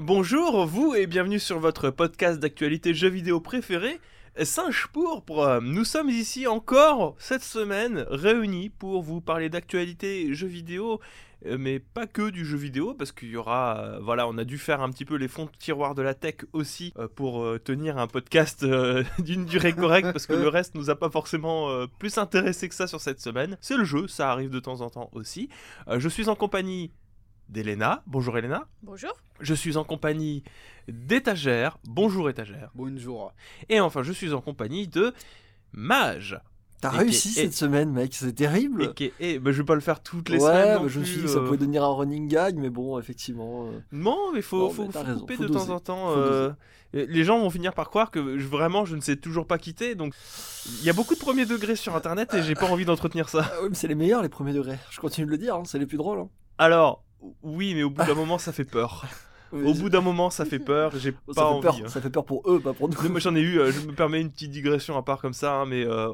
Bonjour, vous, et bienvenue sur votre podcast d'actualité jeux vidéo préféré, Singe Pourpre. Euh, Nous sommes ici encore cette semaine réunis pour vous parler d'actualité jeux vidéo, euh, mais pas que du jeu vidéo, parce qu'il y aura, euh, voilà, on a dû faire un petit peu les fonds de tiroir de la tech aussi pour tenir un podcast d'une durée correcte, parce que le reste nous a pas forcément plus intéressé que ça sur cette semaine. C'est le jeu, ça arrive de temps en temps aussi. Je suis en compagnie d'Elena. Bonjour Elena. Bonjour. Je suis en compagnie d'Étagère. Bonjour Étagère. Bonjour. Et enfin, je suis en compagnie de Mage. T'as Et réussi cette et- semaine, mec, c'est terrible. Et est- bah, je vais pas le faire toutes les ouais, semaines. non bah, je me suis dit que ça euh. pouvait devenir un running gag, mais bon, effectivement. euh, Non, mais faut, Non, faut, faut raison, couper faut de doser. temps en temps. Euh, et Les gens vont finir par croire que je- vraiment je ne sais toujours pas quitter. Donc il y a beaucoup de premier degré sur internet et j'ai pas envie d'entretenir ça. Oui, mais c'est les meilleurs, les premiers degrés. Je continue de le dire, hein, c'est les plus drôles. hein. Alors, oui, mais au bout d'un moment ça fait peur. Oui, Au je- bout d'un moment ça fait peur. J'ai ça pas fait envie. peur. hein. Ça fait peur pour eux, pas pour nous. Non, Moi j'en ai eu, euh, je me permets une petite digression à part comme ça, hein, mais euh,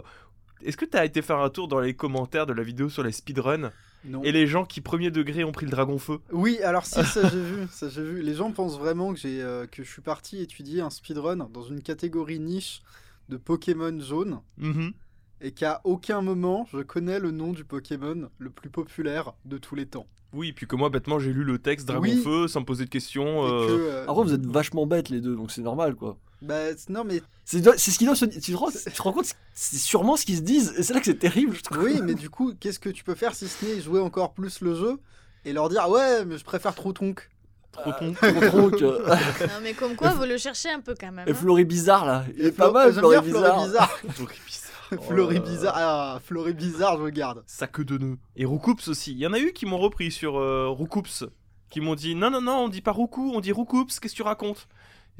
est-ce que t'as été faire un tour dans les commentaires de la vidéo sur les speedruns? Non. et les gens qui premier degré ont pris le dragon feu? Oui, alors si, ça j'ai vu, ça j'ai vu. Les gens pensent vraiment que j'ai euh, que je suis parti étudier un speedrun dans une catégorie niche de Pokémon jaune Mhm. et qu'à aucun moment je connais le nom du Pokémon le plus populaire de tous les temps. Oui, puis que moi bêtement j'ai lu le texte dragon Oui. feu sans me poser de questions. Euh, que, euh, Après, vous êtes vachement bêtes les deux, donc c'est normal, quoi. bah, non mais C'est c'est ce qu'ils doivent se Tu te rends, tu te rends compte, c'est sûrement ce qu'ils se disent, et c'est là que c'est terrible, je trouve. oui, mais du coup, qu'est-ce que tu peux faire si ce n'est jouer encore plus le jeu et leur dire ouais, mais je préfère Trotonk. Trop. Trop tronc, euh, Non, mais comme quoi, vous le cherchez un peu quand même. Et hein. Flori bizarre là, il est Et pas mal, Flori bizarre. bizarre. Bizarre. Oh. Ah, Floré bizarre, je le garde. Sac de nœuds. Et Roucoups aussi. Il y en a eu qui m'ont repris sur euh, Roucoups. Qui m'ont dit non, non, non, on dit pas Roucou, on dit Roucoups, qu'est-ce que tu racontes?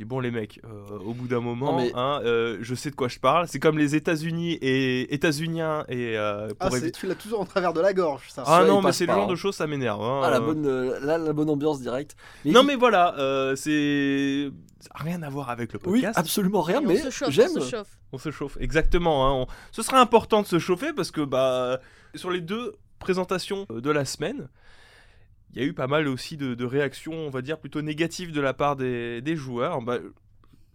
Et bon, les mecs, euh, au bout d'un moment, Non, mais- hein, euh, je sais de quoi je parle. C'est comme les États-Unis et États-Uniens et euh, Ah, pour c'est- éviter. tu l'as toujours en travers de la gorge, ça. Ah Ça, non, mais c'est le genre hein. de choses, ça m'énerve. hein. Ah, la Euh, bonne, euh, là, la bonne ambiance directe. Mais Non, il- mais voilà, euh, c'est. rien à voir avec le Oui, podcast. absolument rien, mais on se chauffe, j'aime. on se chauffe. On se chauffe, exactement. hein, on- Ce serait important de se chauffer parce que bah, sur les deux présentations de la semaine, il y a eu pas mal aussi de, de réactions, on va dire, plutôt négatives de la part des, des joueurs. Bah,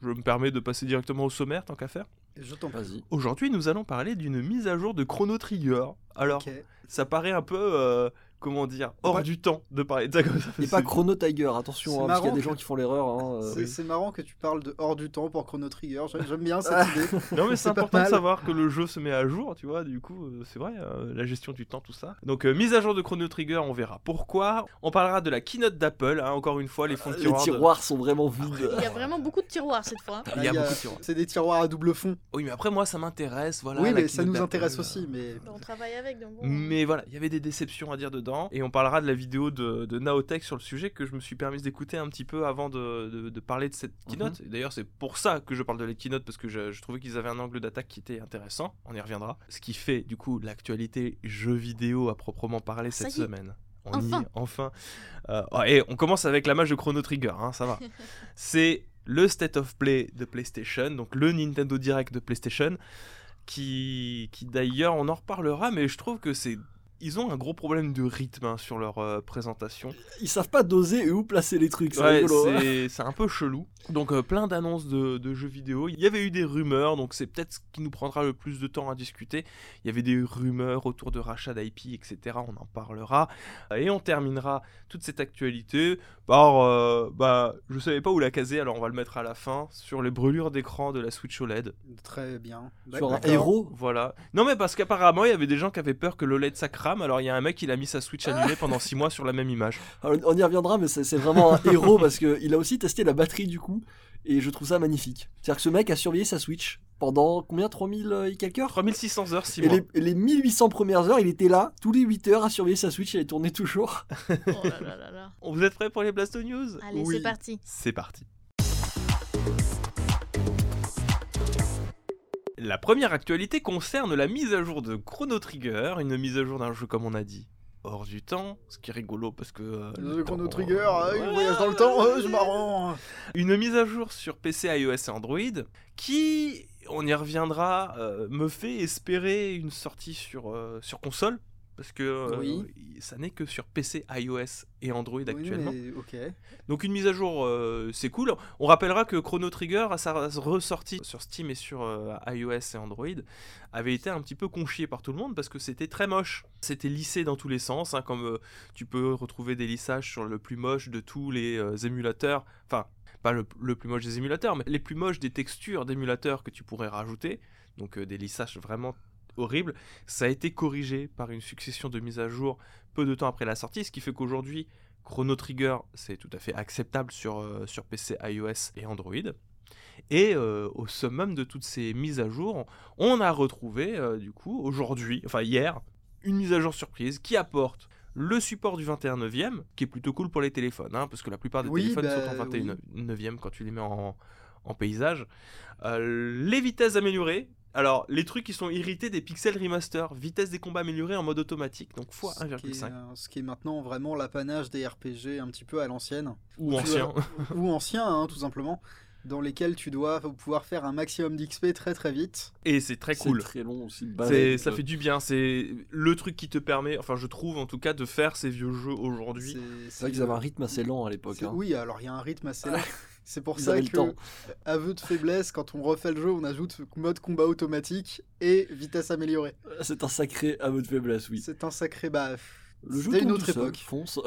je me permets de passer directement au sommaire, tant qu'à faire. Je t'en prie. Vas-y. Aujourd'hui, nous allons parler d'une mise à jour de Chrono Trigger. Alors, ça paraît un peu, euh, comment dire, hors Ouais. du temps de parler de ça comme ça. Et pas Chrono Tiger, attention, hein, parce qu'il y a des que- gens qui font l'erreur. hein, euh, C'est marrant que tu parles de hors du temps pour Chrono Trigger. J'aime bien cette idée. Non mais c'est important de savoir que le jeu se met à jour, tu vois, du coup euh, c'est vrai, euh, la gestion du temps, tout ça. Donc euh, mise à jour de Chrono Trigger, on verra pourquoi. On parlera de la keynote d'Apple, hein, encore une fois, les fonds de Les tiroirs. de- tiroirs sont vraiment vides. Il y a vraiment beaucoup de tiroirs cette fois. Il y a beaucoup de tiroirs. C'est des tiroirs à double fond. Oui mais après moi ça m'intéresse, voilà. oui, mais ça nous intéresse aussi. Mais On travaille avec, donc. Mais voilà, il y avait des déceptions à dire dedans. Et on parlera de la vidéo de, de Naotech sur le sujet que je me suis permis d'écouter un petit peu avant de, de- de parler de cette keynote. Et D'ailleurs, c'est pour ça que je parle de la keynote, parce que je, je trouvais qu'ils avaient un angle d'attaque qui était intéressant. On y reviendra. Ce qui fait, du coup, l'actualité jeux vidéo à proprement parler Ça cette y semaine. On y Enfin. est, enfin. Euh, oh, et on commence avec la match de Chrono Trigger, hein, ça va. c'est le State of Play de PlayStation, donc le Nintendo Direct de PlayStation, qui, qui d'ailleurs, on en reparlera, mais je trouve que c'est. Ils ont un gros problème de rythme hein, sur leur euh, présentation. Ils savent pas doser et où placer les trucs, c'est Ouais, rigolo. hein. c'est c'est un peu chelou. Donc euh, plein d'annonces de, de jeux vidéo. Il y avait eu des rumeurs, donc c'est peut-être ce qui nous prendra le plus de temps à discuter. Il y avait des rumeurs autour de rachat d'IP, etc. On en parlera. Et on terminera toute cette actualité par... euh, bah, je savais pas où la caser, alors on va le mettre à la fin, sur les brûlures d'écran de la Switch OLED. très bien. Sur un héros. Voilà. Non mais parce qu'apparemment il y avait des gens qui avaient peur que l'OLED ça alors il y a un mec qui a mis sa Switch allumée pendant 6 mois sur la même image. Alors, On y reviendra, mais c'est vraiment un héros parce qu'il a aussi testé la batterie du coup, et je trouve ça magnifique. C'est-à-dire que ce mec a surveillé sa Switch pendant combien? 3000 et quelques heures? 3600 heures, 6 et mois. les, et les 1800 premières heures, il était là, tous les 8 heures à surveiller sa Switch, et elle tournait toujours. Oh là là là là. Vous êtes prêts pour les Blasto News? Allez, Oui. c'est parti. C'est parti. La première actualité concerne la mise à jour de Chrono Trigger, une mise à jour d'un jeu comme on a dit hors du temps, ce qui est rigolo parce que euh, Le Chrono Trigger, ah, il voyage dans le temps, euh, c'est marrant. Une mise à jour sur PC, iOS et Android qui, on y reviendra, euh, me fait espérer une sortie sur, euh, sur console. Parce que euh, ça n'est que sur PC, iOS et Android Oui, actuellement. mais. Donc une mise à jour, euh, c'est cool. On rappellera que Chrono Trigger, à sa ressortie sur Steam et sur euh, iOS et Android, avait été un petit peu conchié par tout le monde parce que c'était très moche. C'était lissé dans tous les sens, hein, comme tu peux retrouver des lissages sur le plus moche de tous les émulateurs. Enfin, pas le, le plus moche des émulateurs, mais les plus moches des textures d'émulateurs que tu pourrais rajouter. Donc des lissages vraiment horribles. Ça a été corrigé par une succession de mises à jour peu de temps après la sortie, ce qui fait qu'aujourd'hui, Chrono Trigger, c'est tout à fait acceptable sur, euh, sur PC, iOS et Android. Et euh, au summum de toutes ces mises à jour, on a retrouvé, euh, du coup, aujourd'hui, enfin hier, une mise à jour surprise qui apporte le support du 21 neuvième, qui est plutôt cool pour les téléphones, hein, parce que la plupart des Oui, téléphones bah, sont en 21 neuvième quand tu les mets en, en paysage. Euh, les vitesses améliorées. Alors, les trucs qui sont irrités des pixels remaster, vitesse des combats améliorée en mode automatique, donc x Ce qui, est, 1,5 euh, ce qui est maintenant vraiment l'apanage des RPG un petit peu à l'ancienne. ou ancien. ou anciens, hein, tout simplement. Dans lesquels tu dois pouvoir faire un maximum d'XP très très vite. Et c'est très C'est cool. très long aussi. de C'est, balader, ça fait du bien, c'est le truc qui te permet, enfin je trouve en tout cas, de faire ces vieux jeux aujourd'hui. C'est C'est vrai qu'ils avaient un rythme assez lent à l'époque. c'est- hein. Oui, alors il y a un rythme assez lent. C'est pour Ils ça que, temps. aveu de faiblesse, quand on refait le jeu, on ajoute mode combat automatique et vitesse améliorée. C'est un sacré aveu de faiblesse, oui. C'est un sacré baf. Le jeu une autre seul, époque. fonce.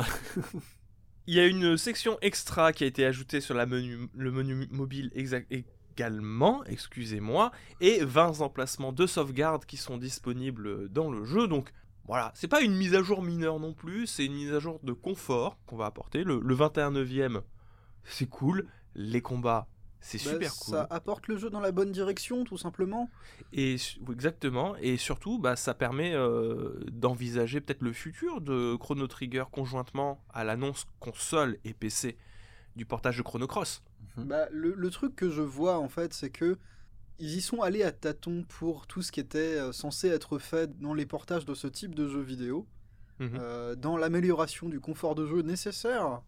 Il y a une section extra qui a été ajoutée sur la menu, le menu mobile également, excusez-moi, et 20 emplacements de sauvegarde qui sont disponibles dans le jeu. Donc voilà, c'est pas une mise à jour mineure non plus, c'est une mise à jour de confort qu'on va apporter. Le, le 21 neuvième, c'est cool. Les combats, c'est Bah, super cool. Ça apporte le jeu dans la bonne direction, tout simplement. Et exactement, et surtout, bah, ça permet euh, d'envisager peut-être le futur de Chrono Trigger conjointement à l'annonce console et PC du portage de Chrono Cross. Bah, le, le truc que je vois en fait, c'est que ils y sont allés à tâtons pour tout ce qui était euh, censé être fait dans les portages de ce type de jeux vidéo, Mhm. euh, dans l'amélioration du confort de jeu nécessaire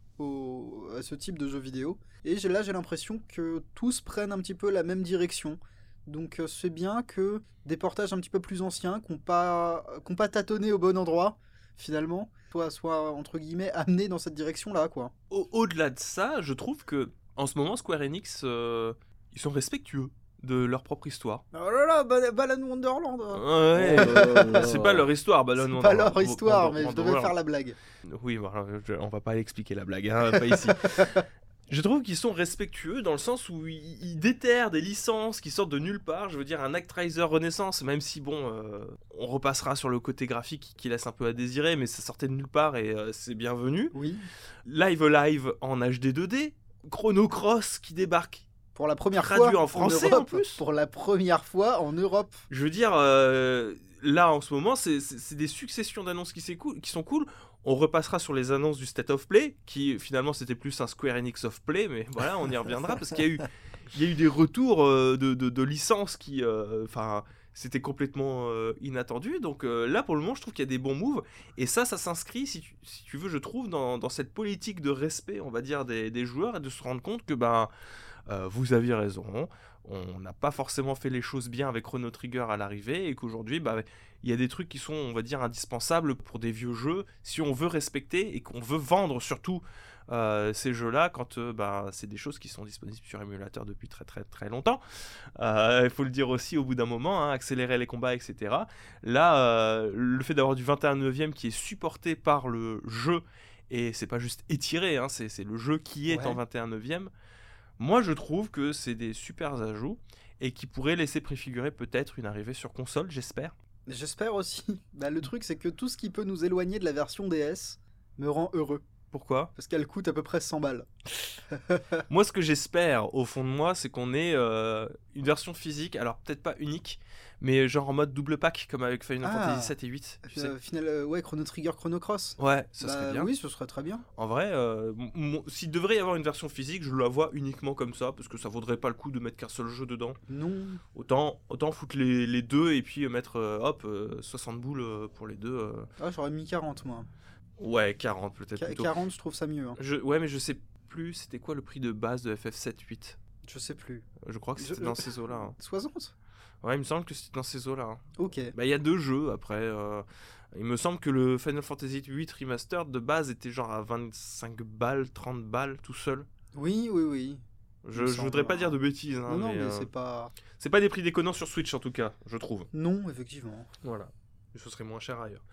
à ce type de jeux vidéo. Et là, j'ai l'impression que tous prennent un petit peu la même direction. Donc euh, c'est bien que des portages un petit peu plus anciens, qui n'ont pas, pas tâtonné au bon endroit, finalement, soient, entre guillemets amenés dans cette direction-là, quoi. Au- Au-delà de ça, je trouve que en ce moment, Square Enix, euh, ils sont respectueux de leur propre histoire. Oh là là, Bal- Balan Wonderland Ouais, Oh c'est pas leur histoire, Balon C'est Wonder- pas leur Wonder- histoire, mais je devais Wonder- faire la blague. Oui, voilà, je- on va pas expliquer la blague, hein, pas ici. Je trouve qu'ils sont respectueux dans le sens où ils, ils déterrent des licences qui sortent de nulle part. Je veux dire, un Actraiser Renaissance, même si, bon, euh, on repassera sur le côté graphique qui laisse un peu à désirer, mais ça sortait de nulle part et euh, c'est bienvenu. Oui. Live Live en HD 2D. Chrono Cross qui débarque. Pour la première Traduit fois en français, en Europe. plus. Pour la première fois en Europe. Je veux dire, euh, là en ce moment, c'est- des successions d'annonces qui, sont cool. On repassera sur les annonces du State of Play, qui finalement c'était plus un Square Enix of Play, mais voilà, on y reviendra parce qu'il y a eu, il y a eu des retours euh, de, de- de licences qui, euh, enfin, c'était complètement euh, inattendu. Donc là, pour le moment, je trouve qu'il y a des bons moves, et ça, ça s'inscrit, si tu, si tu veux, je trouve, dans, dans cette politique de respect, on va dire, des, des joueurs et de se rendre compte que ben, euh, vous aviez raison. On n'a pas forcément fait les choses bien avec Chrono Trigger à l'arrivée et qu'aujourd'hui, bah, il y a des trucs qui sont, on va dire, indispensables pour des vieux jeux si on veut respecter et qu'on veut vendre surtout euh, ces jeux-là quand euh, bah, c'est des choses qui sont disponibles sur émulateur depuis très très très longtemps. Euh, Il faut le dire aussi au bout d'un moment, hein, accélérer les combats, etc. Là, le fait d'avoir du 21 neuvième qui est supporté par le jeu et c'est pas juste étiré, hein, c'est le jeu qui est Ouais. en 21 neuvième. Moi, je trouve que c'est des super ajouts et qui pourraient laisser préfigurer peut-être une arrivée sur console, j'espère. J'espère aussi. Bah, le truc, c'est que tout ce qui peut nous éloigner de la version DS me rend heureux. Pourquoi? Parce qu'elle coûte à peu près 100 balles. Moi, ce que j'espère au fond de moi, c'est qu'on ait euh, une version physique, alors peut-être pas unique, mais genre en mode double pack comme avec Final Ah. Fantasy 7 et 8. Tu sais. Euh, final, euh, ouais, Chrono Trigger, Chrono Cross. Ouais, ça Bah, serait bien. Oui, ce serait très bien. En vrai, euh, s'il devrait y avoir une version physique, je la vois uniquement comme ça, parce que ça vaudrait pas le coup de mettre qu'un seul jeu dedans. Non. Autant, autant foutre les, les deux et puis mettre, hop, euh, 60 boules pour les deux. Ah, j'aurais mis 40, moi. Ouais, 40 peut-être Qu- plutôt. 40, je trouve ça mieux. hein. Je, ouais, mais je sais plus, c'était quoi le prix de base de FF7 8 Je sais plus. Je crois que Je- c'était dans ces eaux-là. hein. 60 Ouais, il me semble que c'était dans ces eaux-là. hein. Ok. Bah, il y a deux jeux après. euh, Il me semble que le Final Fantasy VIII Remastered de base était genre à 25 balles, 30 balles tout seul. Oui, oui, oui. Je, je voudrais pas hein. dire de bêtises, hein, non, non, mais, mais, euh, c'est pas. c'est pas des prix déconnants sur Switch en tout cas, je trouve. Non, effectivement. Voilà. Ce serait moins cher ailleurs.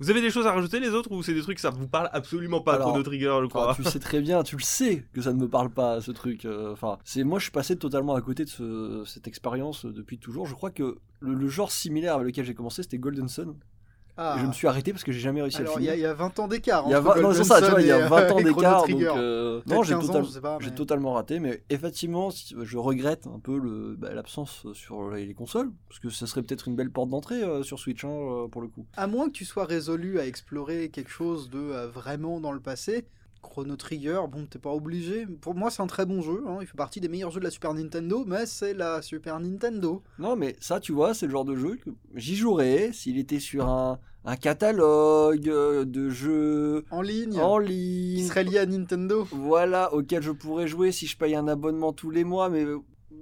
Vous avez des choses à rajouter les autres ou c'est des trucs ça vous parle absolument pas Alors, Chrono Trigger je crois tu sais très bien, tu le sais que ça ne me parle pas ce truc. euh, Enfin, c'est moi je suis passé totalement à côté de ce- cette expérience euh, depuis toujours. Je crois que le, le genre similaire avec lequel j'ai commencé c'était Golden Sun. Ah. Je me suis arrêté parce que j'ai jamais réussi à le finir. il y a 20 ans d'écart. Il y a entre 20 non, c'est ça, tu Sun vois, il y a 20 ans d'écart. Donc, euh, non, j'ai 15 ans, total- je sais pas, j'ai mais- totalement raté, mais effectivement, je regrette un peu bah, l'absence sur les, les consoles, parce que ça serait peut-être une belle porte d'entrée euh, sur Switch, hein, euh, pour le coup. À moins que tu sois résolu à explorer quelque chose de euh, vraiment dans le passé, Chrono Trigger, bon, t'es pas obligé. Pour moi, c'est un très bon jeu. hein. Il fait partie des meilleurs jeux de la Super Nintendo, mais c'est la Super Nintendo. Non, mais ça, tu vois, c'est le genre de jeu que j'y jouerais s'il était sur un, un catalogue euh, de jeux En ligne, en qui ligne. serait lié à Nintendo. Voilà, auquel je pourrais jouer si je paye un abonnement tous les mois, mais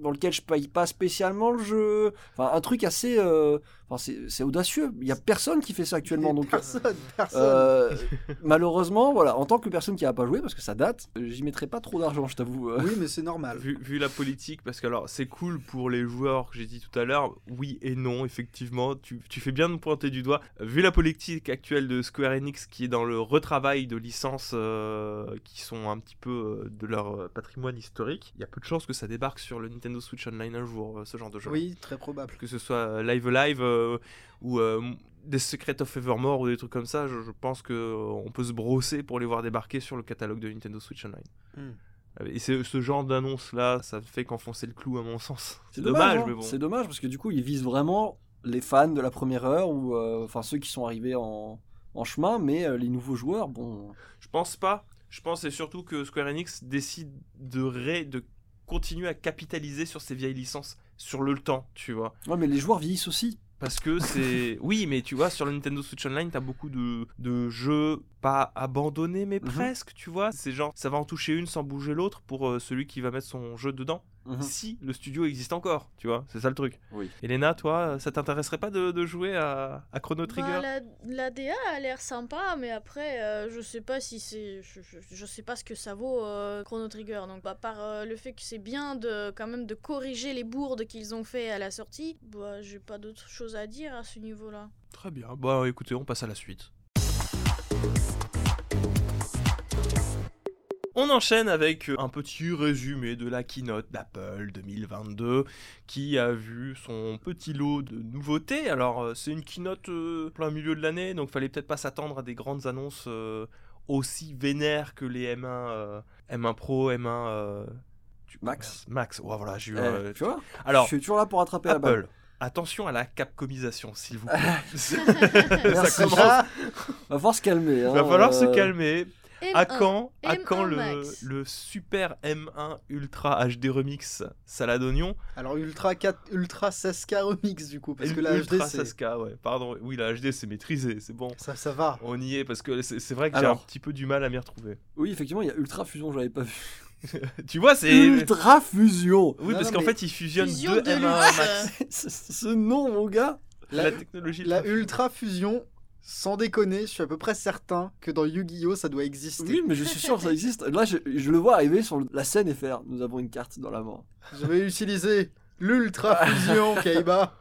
dans lequel je paye pas spécialement le jeu. Enfin, un truc assez. euh, Enfin, c'est audacieux. Il y a personne qui fait ça actuellement. Donc, personne, personne. euh, malheureusement, voilà, en tant que personne qui a pas joué, parce que ça date, j'y mettrai pas trop d'argent, je t'avoue. euh. Oui, mais c'est normal. Vu, vu la politique, parce que alors c'est cool pour les joueurs que j'ai dit tout à l'heure, oui et non, effectivement, tu, tu fais bien de me pointer du doigt. Vu la politique actuelle de Square Enix qui est dans le retravail de licences euh, qui sont un petit peu euh, de leur euh, patrimoine historique, il y a peu de chances que ça débarque sur le Nintendo Switch Online un jour, euh, ce genre de jeu. Oui, très probable. Que ce soit euh, Live Live euh, ou euh, des Secrets of Evermore ou des trucs comme ça, je, je pense que euh, on peut se brosser pour les voir débarquer sur le catalogue de Nintendo Switch Online. Hmm. Et c'est ce genre d'annonce là, ça fait qu'enfoncer le clou à mon sens. C'est dommage, dommage, hein. mais bon. C'est dommage parce que du coup, ils visent vraiment les fans de la première heure ou euh, enfin ceux qui sont arrivés en, en chemin, mais euh, les nouveaux joueurs, bon. Je pense pas. Je pense c'est surtout que Square Enix décide de, ré- de continuer à capitaliser sur ces vieilles licences, sur le temps, tu vois. Ouais, mais les joueurs vieillissent aussi. Parce que c'est. oui, mais tu vois, sur le Nintendo Switch Online, t'as beaucoup de, de jeux pas abandonnés, mais Mhm. presque, tu vois. C'est genre, ça va en toucher une sans bouger l'autre pour euh, celui qui va mettre son jeu dedans. Mhm. Si le studio existe encore, tu vois. C'est ça le truc. Oui. Elena, toi, ça t'intéresserait pas de, de jouer à, à Chrono Trigger? Bah, la, la DA a l'air sympa, mais après, euh, je sais pas si c'est. Je, je- je sais pas ce que ça vaut euh, Chrono Trigger. Donc, à part euh, le fait que c'est bien de quand même de corriger les bourdes qu'ils ont fait à la sortie, bah, j'ai pas d'autre chose à dire à ce niveau-là. Très bien. Bah écoutez, on passe à la suite. On enchaîne avec un petit résumé de la keynote d'Apple 2022 qui a vu son petit lot de nouveautés. Alors euh, c'est une keynote euh, plein milieu de l'année, donc fallait peut-être pas s'attendre à des grandes annonces euh, aussi vénères que les M1, euh, M1 Pro, M1 euh, tu- Max. Max. Voilà, j'ai eu. Eh, euh, tu vois Alors Je suis toujours là pour attraper la balle. Attention à la capcomisation, s'il vous plaît. ça Merci. commence. Ah, Va falloir se calmer. hein, Va falloir se euh, calmer. À M1. quand, à M1 quand le, super M1 Ultra HD Remix salade oignon Alors, Ultra 4, Ultra 16K Remix, du coup, parce que la HD, Ultra c'est. 16K, ouais, pardon. Oui, la HD c'est maîtrisé, c'est bon. Ça, ça va. On y est parce que c'est vrai que j'ai un petit peu du mal à m'y retrouver. Oui, effectivement, il y a Ultra Fusion, j'avais pas vu. tu vois, c'est. Ultra Fusion Oui, Non, parce qu'en fait, ils fusionnent Fusion deux de M1 luxe. Max. ce, ce nom, mon gars La, La, technologie. la Ultra- Ultra Fusion, sans déconner, je suis à peu près certain que dans Yu-Gi-Oh! ça doit exister. Oui, mais je suis sûr que ça existe. Là, je, je le vois arriver sur la scène et faire Nous avons une carte dans la main. Je vais utiliser l'Ultra Fusion, Kaiba.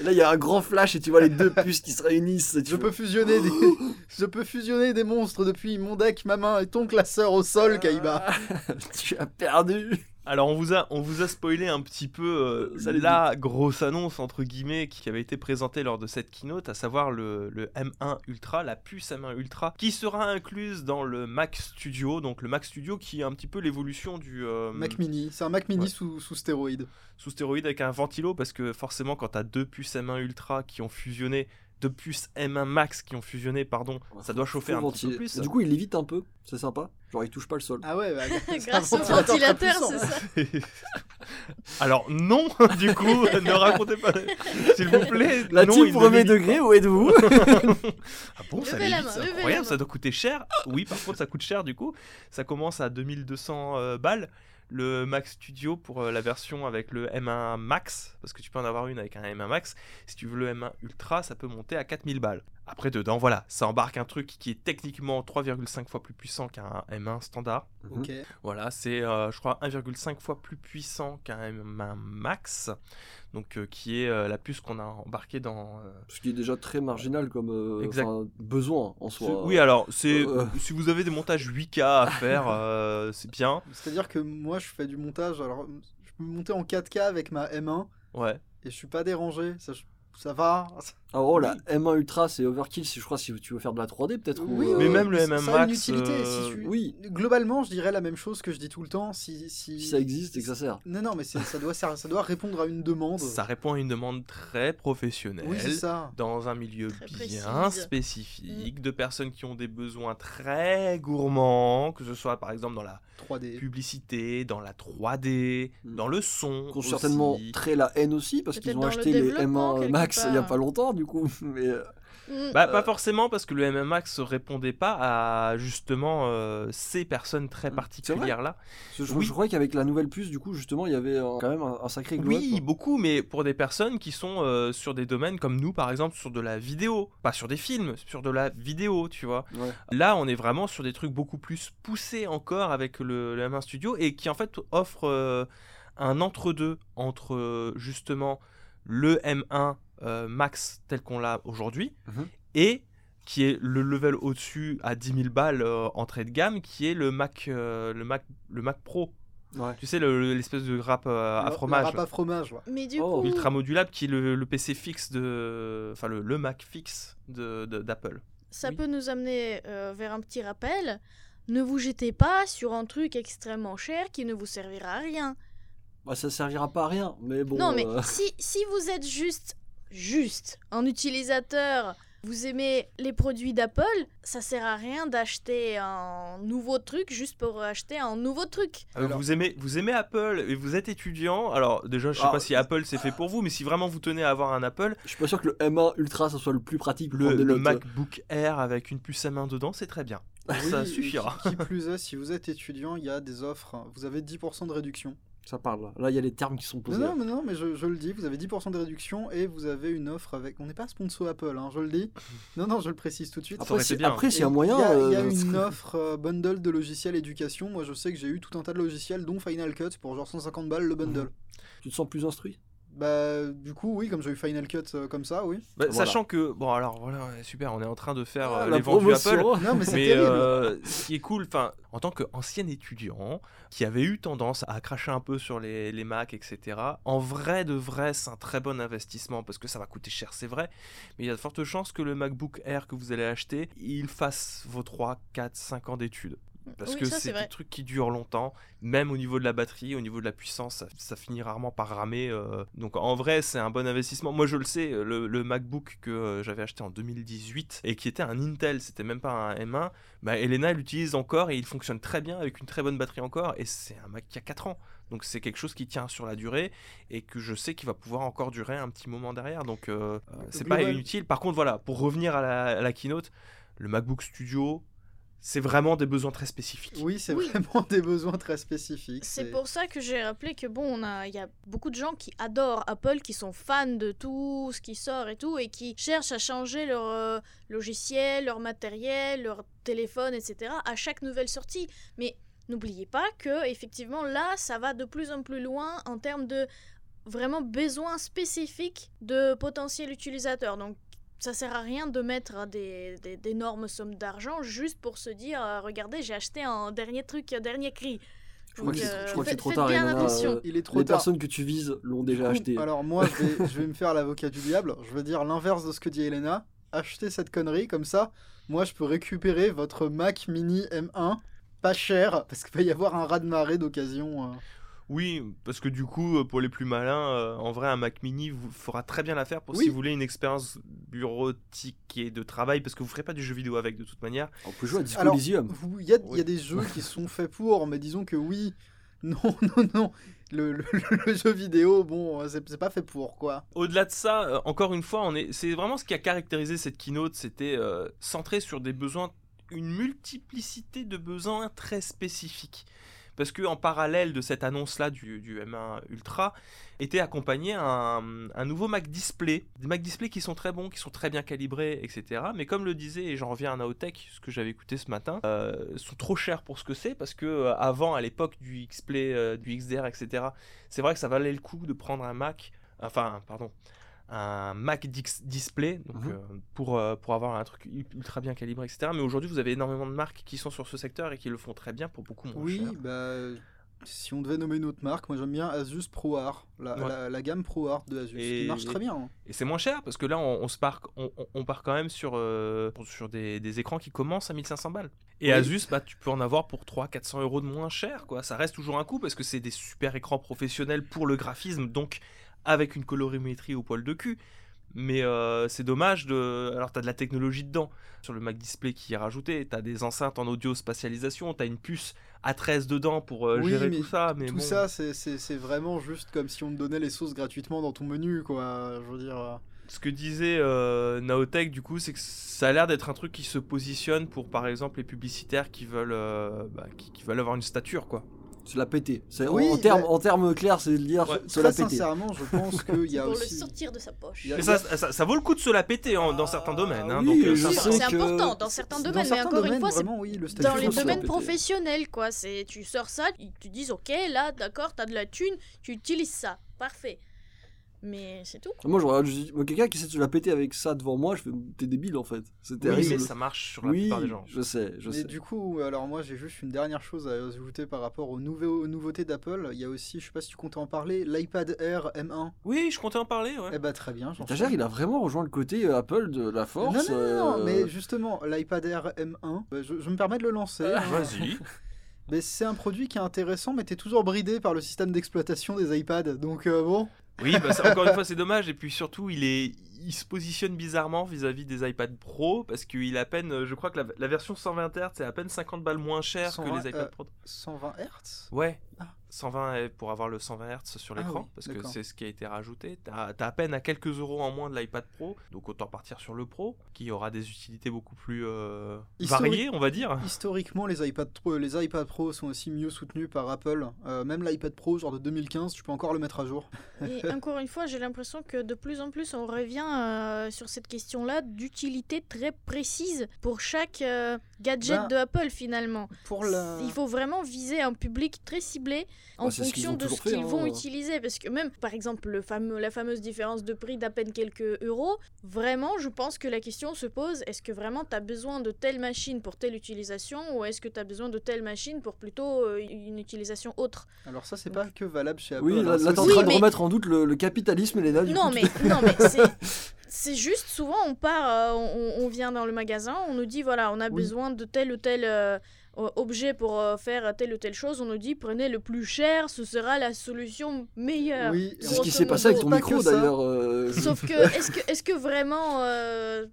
Et là, il y a un grand flash et tu vois les deux puces qui se réunissent. tu Je peux fusionner des, je peux fusionner des monstres depuis mon deck, ma main et ton classeur au sol, Kaiba. tu as perdu. Alors on vous a on vous a spoilé un petit peu euh, la grosse annonce entre guillemets qui avait été présentée lors de cette keynote, à savoir le, le M1 Ultra, la puce M1 Ultra, qui sera incluse dans le Mac Studio. Donc le Mac Studio qui est un petit peu l'évolution du euh, Mac Mini, c'est un Mac Mini Ouais. sous, sous stéroïde. sous stéroïde avec un ventilo parce que forcément quand t'as deux puces M1 Ultra qui ont fusionné, deux puces M1 Max qui ont fusionné, pardon, ça doit chauffer un petit peu plus. Et Du coup, il évite un peu. C'est sympa. Genre, il touche pas le sol. Ah ouais, bah, Grâce au ventilateur c'est ça. Alors non, du coup, ne racontez pas, s'il vous plaît. La non, team premier degré, où êtes-vous Ah bon, ça main, la incroyable, ça doit coûter cher. Oui, par contre, ça coûte cher du coup. Ça commence à 2200 euh, balles. Le Mac Studio pour euh, la version avec le M1 Max, parce que tu peux en avoir une avec un M1 Max. Si tu veux le M1 Ultra, ça peut monter à 4000 balles. Après, dedans, voilà, ça embarque un truc qui est techniquement 3,5 fois plus puissant qu'un M1 standard. Mhm. Ok. Voilà, c'est, euh, je crois, 1,5 fois plus puissant qu'un M1 Max, donc euh, qui est euh, la puce qu'on a embarquée dans. euh, Ce qui est déjà très marginal comme euh, Exact. besoin en soi. Oui, alors, c'est euh, si vous avez des montages 8K à faire, euh, c'est bien. C'est-à-dire que moi, je fais du montage. Alors, je peux monter en 4K avec ma M1 Ouais. et je suis pas dérangé. Ça, ça va. Alors, oh, la M1 Ultra, c'est overkill, si je crois, si tu veux faire de la 3D, peut-être. ou, Oui, euh, Mais même le ça- MM ça a une Max, utilité. euh, si tu- oui. Globalement, je dirais la même chose que je dis tout le temps. Si, si... Si ça existe et que ça sert. Non, non, mais ça doit, ça, ça doit répondre à une demande. Ça répond à une demande très professionnelle. oui, c'est ça. dans un milieu Très bien précise. spécifique, de personnes qui ont des besoins très gourmands, que ce soit par exemple dans la 3D. publicité, dans la 3D, Mm. dans le son. Qui ont certainement très la haine aussi, parce qu'ils ont acheté les développement, M1 quelque Max il y a pas longtemps, du coup. Mais euh, Mm. Bah, Euh, Pas forcément parce que le MMAX répondait pas à justement euh, ces personnes très Mm. particulières là. je, je- Oui. je croyais qu'avec la nouvelle puce, du coup, justement, il y avait euh, quand même un, un sacré glow Oui, up. beaucoup, mais pour des personnes qui sont euh, sur des domaines comme nous, par exemple, sur de la vidéo, pas sur des films, sur de la vidéo, tu vois. Ouais. Là, on est vraiment sur des trucs beaucoup plus poussés encore avec le, le M1 Studio et qui en fait offre euh, un entre-deux entre euh, justement le M1 euh, Max tel qu'on l'a aujourd'hui Mhm. et qui est le level au-dessus à 10 000 balles euh, entrée de gamme, qui est le Mac, euh, le Mac, le Mac Pro. Ouais. Tu sais, le- l'espèce de rap euh, à Le- le fromage. rap à fromage. ouais. Mais du Oh. coup, ultra modulable qui est le, le PC fixe de enfin le, le Mac fixe de de- d'Apple ça Oui. peut nous amener euh, vers un petit rappel. Ne vous jetez pas sur un truc extrêmement cher qui ne vous servira à rien. Bah, ça servira pas à rien, mais bon. non, mais euh, si, si vous êtes juste, juste un utilisateur, vous aimez les produits d'Apple, ça sert à rien d'acheter un nouveau truc juste pour acheter un nouveau truc. Euh, Alors- vous aimez vous aimez Apple et vous êtes étudiant alors déjà je sais Ah. pas si Apple c'est fait pour vous mais si vraiment vous tenez à avoir un Apple Je suis pas sûr que le M1 Ultra ça soit le plus pratique le. MacBook Air avec une puce à main dedans c'est très bien ça suffira Qui, qui plus est, si vous êtes étudiant, il y a des offres. Vous avez 10% de réduction. Ça parle là. Là, il y a les termes qui sont Non, posés. non, mais, non, mais je, je le dis, vous avez 10% de réduction et vous avez une offre avec. On n'est pas sponsor Apple, hein, je le dis. Non, non, je le précise tout de suite. Après, bien. après, s'il y Et a moyen. Il y a, y a euh, une offre euh, bundle de logiciels éducation. Moi, je sais que j'ai eu tout un tas de logiciels, dont Final Cut, pour genre 150 balles le bundle. Tu te sens plus instruit? Bah, du coup, oui, comme j'ai eu Final Cut euh, comme ça, oui. Bah, Voilà. Sachant que bon alors voilà super on est en train de faire Ah, euh, la les vendus Apple promotion. Non, mais c'est Mais euh, ce qui est cool, enfin, en tant qu'ancien étudiant qui avait eu tendance à cracher un peu sur les, les Mac, etc., en vrai de vrai, c'est un très bon investissement parce que ça va coûter cher, c'est vrai, mais il y a de fortes chances que le MacBook Air que vous allez acheter, il fasse vos 3, 4, 5 ans d'études. Parce Oui, que c'est des trucs qui durent longtemps, même au niveau de la batterie, au niveau de la puissance, ça, ça finit rarement par ramer. euh. Donc en vrai, c'est un bon investissement. Moi, je le sais, le, le MacBook que euh, j'avais acheté en 2018 et qui était un Intel, c'était même pas un M1, bah, Elena l'utilise encore et il fonctionne très bien avec une très bonne batterie encore. Et c'est un Mac qui a 4 ans. Donc c'est quelque chose qui tient sur la durée et que je sais qu'il va pouvoir encore durer un petit moment derrière. Donc euh, euh, c'est pas inutile. Par contre, voilà, pour revenir à la, à la keynote, le MacBook Studio, c'est vraiment des besoins très spécifiques. Oui, c'est Oui. vraiment des besoins très spécifiques. C'est pour ça que j'ai rappelé que bon, on a, il y a beaucoup de gens qui adorent Apple, qui sont fans de tout ce qui sort et tout, et qui cherchent à changer leur euh, logiciel, leur matériel, leur téléphone, etc. à chaque nouvelle sortie. Mais n'oubliez pas que effectivement là, ça va de plus en plus loin en termes de vraiment besoins spécifiques de potentiels utilisateurs. Donc ça sert à rien de mettre des, des- d'énormes sommes d'argent juste pour se dire euh, regardez j'ai aché un dernier truc un dernier cri Je crois que Donc, c'est- euh, je crois que c'est trop tard. bien Elena, attention. euh, Il est trop les tard. personnes que tu vises l'ont déjà acheté. Alors moi, je vais, je vais me faire l'avocat du diable. Je veux dire l'inverse de ce que dit Elena. Achetez cette connerie, comme ça, moi, je peux récupérer votre Mac Mini M1 pas cher, parce qu'il va y avoir un raz-de-marée d'occasion. euh. Oui, parce que du coup, euh, pour les plus malins, euh, en vrai, un Mac Mini vous fera très bien l'affaire pour Oui. si vous voulez une expérience bureautique et de travail, parce que vous ferez pas du jeu vidéo avec de toute manière. On peut jouer à Disco Elysium. Vous- Il y, a- y des jeux qui sont faits pour, mais disons que oui, non, non, non. Le, le- le jeu vidéo, bon, c'est c'est pas fait pour, quoi. Au-delà de ça, euh, encore une fois, on est, c'est vraiment ce qui a caractérisé cette keynote, c'était euh, centré sur des besoins, une multiplicité de besoins très spécifiques. Parce que en parallèle de cette annonce-là du, du M1 Ultra, était accompagné un, nouveau Mac Display. Des Mac Display qui sont très bons, qui sont très bien calibrés, etc. Mais comme le disait, et j'en reviens à Naotech, ce que j'avais écouté ce matin, euh, sont trop chers pour ce que c'est, parce que euh, avant, à l'époque du X-Play, euh, du XDR, etc., c'est vrai que ça valait le coup de prendre un Mac, enfin, pardon, un Mac Display donc, Mhm. euh, pour, euh, pour avoir un truc ultra bien calibré, etc. Mais aujourd'hui, vous avez énormément de marques qui sont sur ce secteur et qui le font très bien pour beaucoup moins Oui, cher. bah si on devait nommer une autre marque, moi j'aime bien Asus ProArt, la, Ouais. la, la gamme ProArt de Asus, Et- qui marche très bien. hein. Et c'est moins cher parce que là, on, on se part, on, on- on part quand même sur, euh, sur des, des écrans qui commencent à 1500 balles. Et Oui. Asus, bah, tu peux en avoir pour 300-400 euros de moins cher. Quoi. Ça reste toujours un coût parce que c'est des super écrans professionnels pour le graphisme, donc avec une colorimétrie au poil de cul. Mais euh, c'est dommage de. Alors, tu as de la technologie dedans, sur le Mac Display qui est rajouté. Tu as des enceintes en audio spatialisation, tu as une puce A13 dedans pour euh, Oui, gérer tout ça. Mais Tout bon. ça, c'est- vraiment juste comme si on te donnait les sauces gratuitement dans ton menu, quoi. Je veux dire. euh, Ce que disait euh, Naotech, du coup, c'est que ça a l'air d'être un truc qui se positionne pour, par exemple, les publicitaires qui veulent, bah, qui, qui veulent avoir une stature, quoi. C'est la péter. C'est Oui, en, termes bah- en termes clairs, c'est de dire Ouais, se la Très péter. sincèrement, je pense qu'il y a pour aussi. le sortir de sa poche. A- Mais ça, ça, ça vaut le coup de se la péter en- dans certains domaines. Hein, oui, donc, euh, c'est que- important dans certains Dans domaines, mais certains encore une fois, c'est vraiment, oui, le statut dans les se domaines professionnels, quoi. C'est tu sors ça, ils te disent ok, là, d'accord, t'as de la thune, tu utilises ça, parfait. Mais c'est tout. Moi, je regarde je dis- moi, quelqu'un qui essaie de se la péter avec ça devant moi, je fais t'es débile en fait. C'est Oui, mais ça marche sur la oui, plupart des gens. je sais, je Mais sais. du coup, alors moi j'ai juste une dernière chose à ajouter par rapport aux, nouveaux- aux nouveautés d'Apple. Il y a aussi, je sais pas si tu comptais en parler, l'iPad Air M1. Oui, je comptais en parler. Ouais. Eh bah très bien, suis. il a vraiment rejoint le côté euh, Apple de la force. Non, non, non, non, euh, mais justement, l'iPad Air M1, bah, je, je me permets de le lancer. Ah, hein. Vas-y. Mais c'est un produit qui est intéressant, mais t'es toujours bridé par le système d'exploitation des iPads. Donc euh, bon, Oui, bah, ça, encore une fois, c'est dommage. Et puis surtout, il est, il se positionne bizarrement vis-à-vis des iPad Pro parce qu'il est à peine, euh, je crois que la, la version 120 Hz c'est à peine 50 balles moins cher que 120, les iPad euh, Pro. 120 Hz Ouais. Ah. 120 est pour avoir le 120 Hz sur Ah l'écran, oui, parce que c'est ce qui a été rajouté. T'as as à peine à quelques euros en moins de l'iPad Pro, donc autant partir sur le Pro, qui aura des utilités beaucoup plus euh, variées, on va dire. Historiquement, les iPad, Pro, les iPad Pro sont aussi mieux soutenus par Apple. Euh, même l'iPad Pro, genre de 2015, tu peux encore le mettre à jour. Et encore une fois, j'ai l'impression que de plus en plus, on revient euh, sur cette question-là d'utilité très précise pour chaque euh, gadget Ben, de Apple finalement. Pour la... Il faut vraiment viser un public très ciblé en Bah, qu'ils fonction de ce qu'ils vont hein. utiliser. Parce que même, par exemple, le fameux, la fameuse différence de prix d'à peine quelques euros, vraiment, je pense que la question se pose, est-ce que vraiment tu as besoin de telle machine pour telle utilisation ou est-ce que tu as besoin de telle machine pour plutôt euh, une utilisation autre? Alors ça, c'est pas que valable chez Apple. Oui, hein, là, c'est là, t'es en Oui, train de mais- remettre en doute le, le capitalisme, Elena. Du non, coup, mais, non, mais c'est. C'est juste, souvent, on part, euh, on, on vient dans le magasin, on nous dit, voilà, on a Oui. besoin de tel ou tel euh, objet pour euh, faire telle ou telle chose. On nous dit, prenez le plus cher, ce sera la solution meilleure. Oui, C'est ce qui s'est passé avec ton Pas micro d'ailleurs. euh, Sauf que, est-ce que, est-ce que vraiment. euh,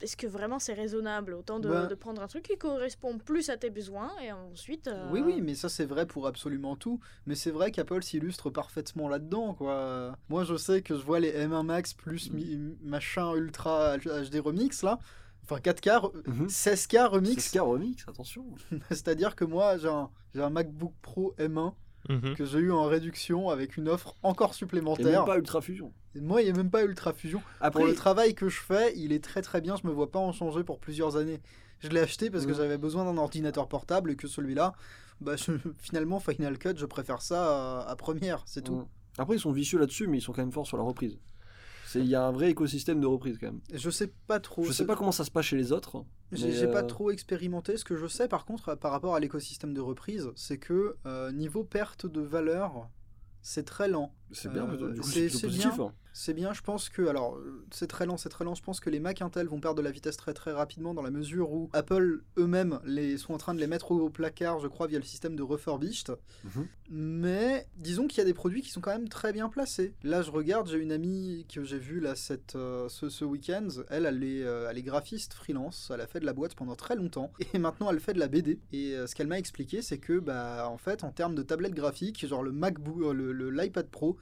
est-ce que vraiment c'est raisonnable autant de, Ben- de prendre un truc qui correspond plus à tes besoins et ensuite euh, Oui, oui, mais ça c'est vrai pour absolument tout. Mais c'est vrai qu'Apple s'illustre parfaitement là-dedans, quoi. Moi, je sais que je vois les M1 Max plus mi- machin ultra HD remix là. Enfin 4K, re- mhm. 16K remix. 16K remix, attention. C'est-à-dire que moi, j'ai un, j'ai un MacBook Pro M1 Mhm. que j'ai eu en réduction avec une offre encore supplémentaire. même pas Ultra Fusion. Et moi, il n'y a même pas Ultra Fusion. Après, Pour le travail que je fais, il est très très bien. Je me vois pas en changer pour plusieurs années. Je l'ai acheté parce que Mhm. j'avais besoin d'un ordinateur portable et que celui-là, bah, je- finalement, Final Cut, je préfère ça à, à Première, c'est tout. Mm. Après, ils sont vicieux là-dessus, mais ils sont quand même forts sur la reprise. Il y a un vrai écosystème de reprise quand même. Je sais pas trop. Je sais pas comment ça se passe chez les autres. J'ai pas euh, trop expérimenté. Ce que je sais par contre par rapport à l'écosystème de reprise, c'est que euh, niveau perte de valeur, c'est très lent. C'est bien, Euh, du coup, c'est- bien. hein. C'est bien, je pense que, alors, c'est très lent, c'est très lent. Je pense que les Mac Intel vont perdre de la vitesse très très rapidement dans la mesure où Apple eux-mêmes les, sont en train de les mettre au placard, je crois, via le système de refurbished. Mhm. Mais disons qu'il y a des produits qui sont quand même très bien placés. Là, je regarde, j'ai une amie que j'ai vue là cette, euh, ce, ce week-end. Elle, elle est, euh, elle est graphiste freelance. Elle a fait de la boîte pendant très longtemps et maintenant elle fait de la BD. Et ce qu'elle m'a expliqué, c'est que bah en fait, en termes de tablette graphique, genre le MacBook, euh, le- le- l'iPad Pro,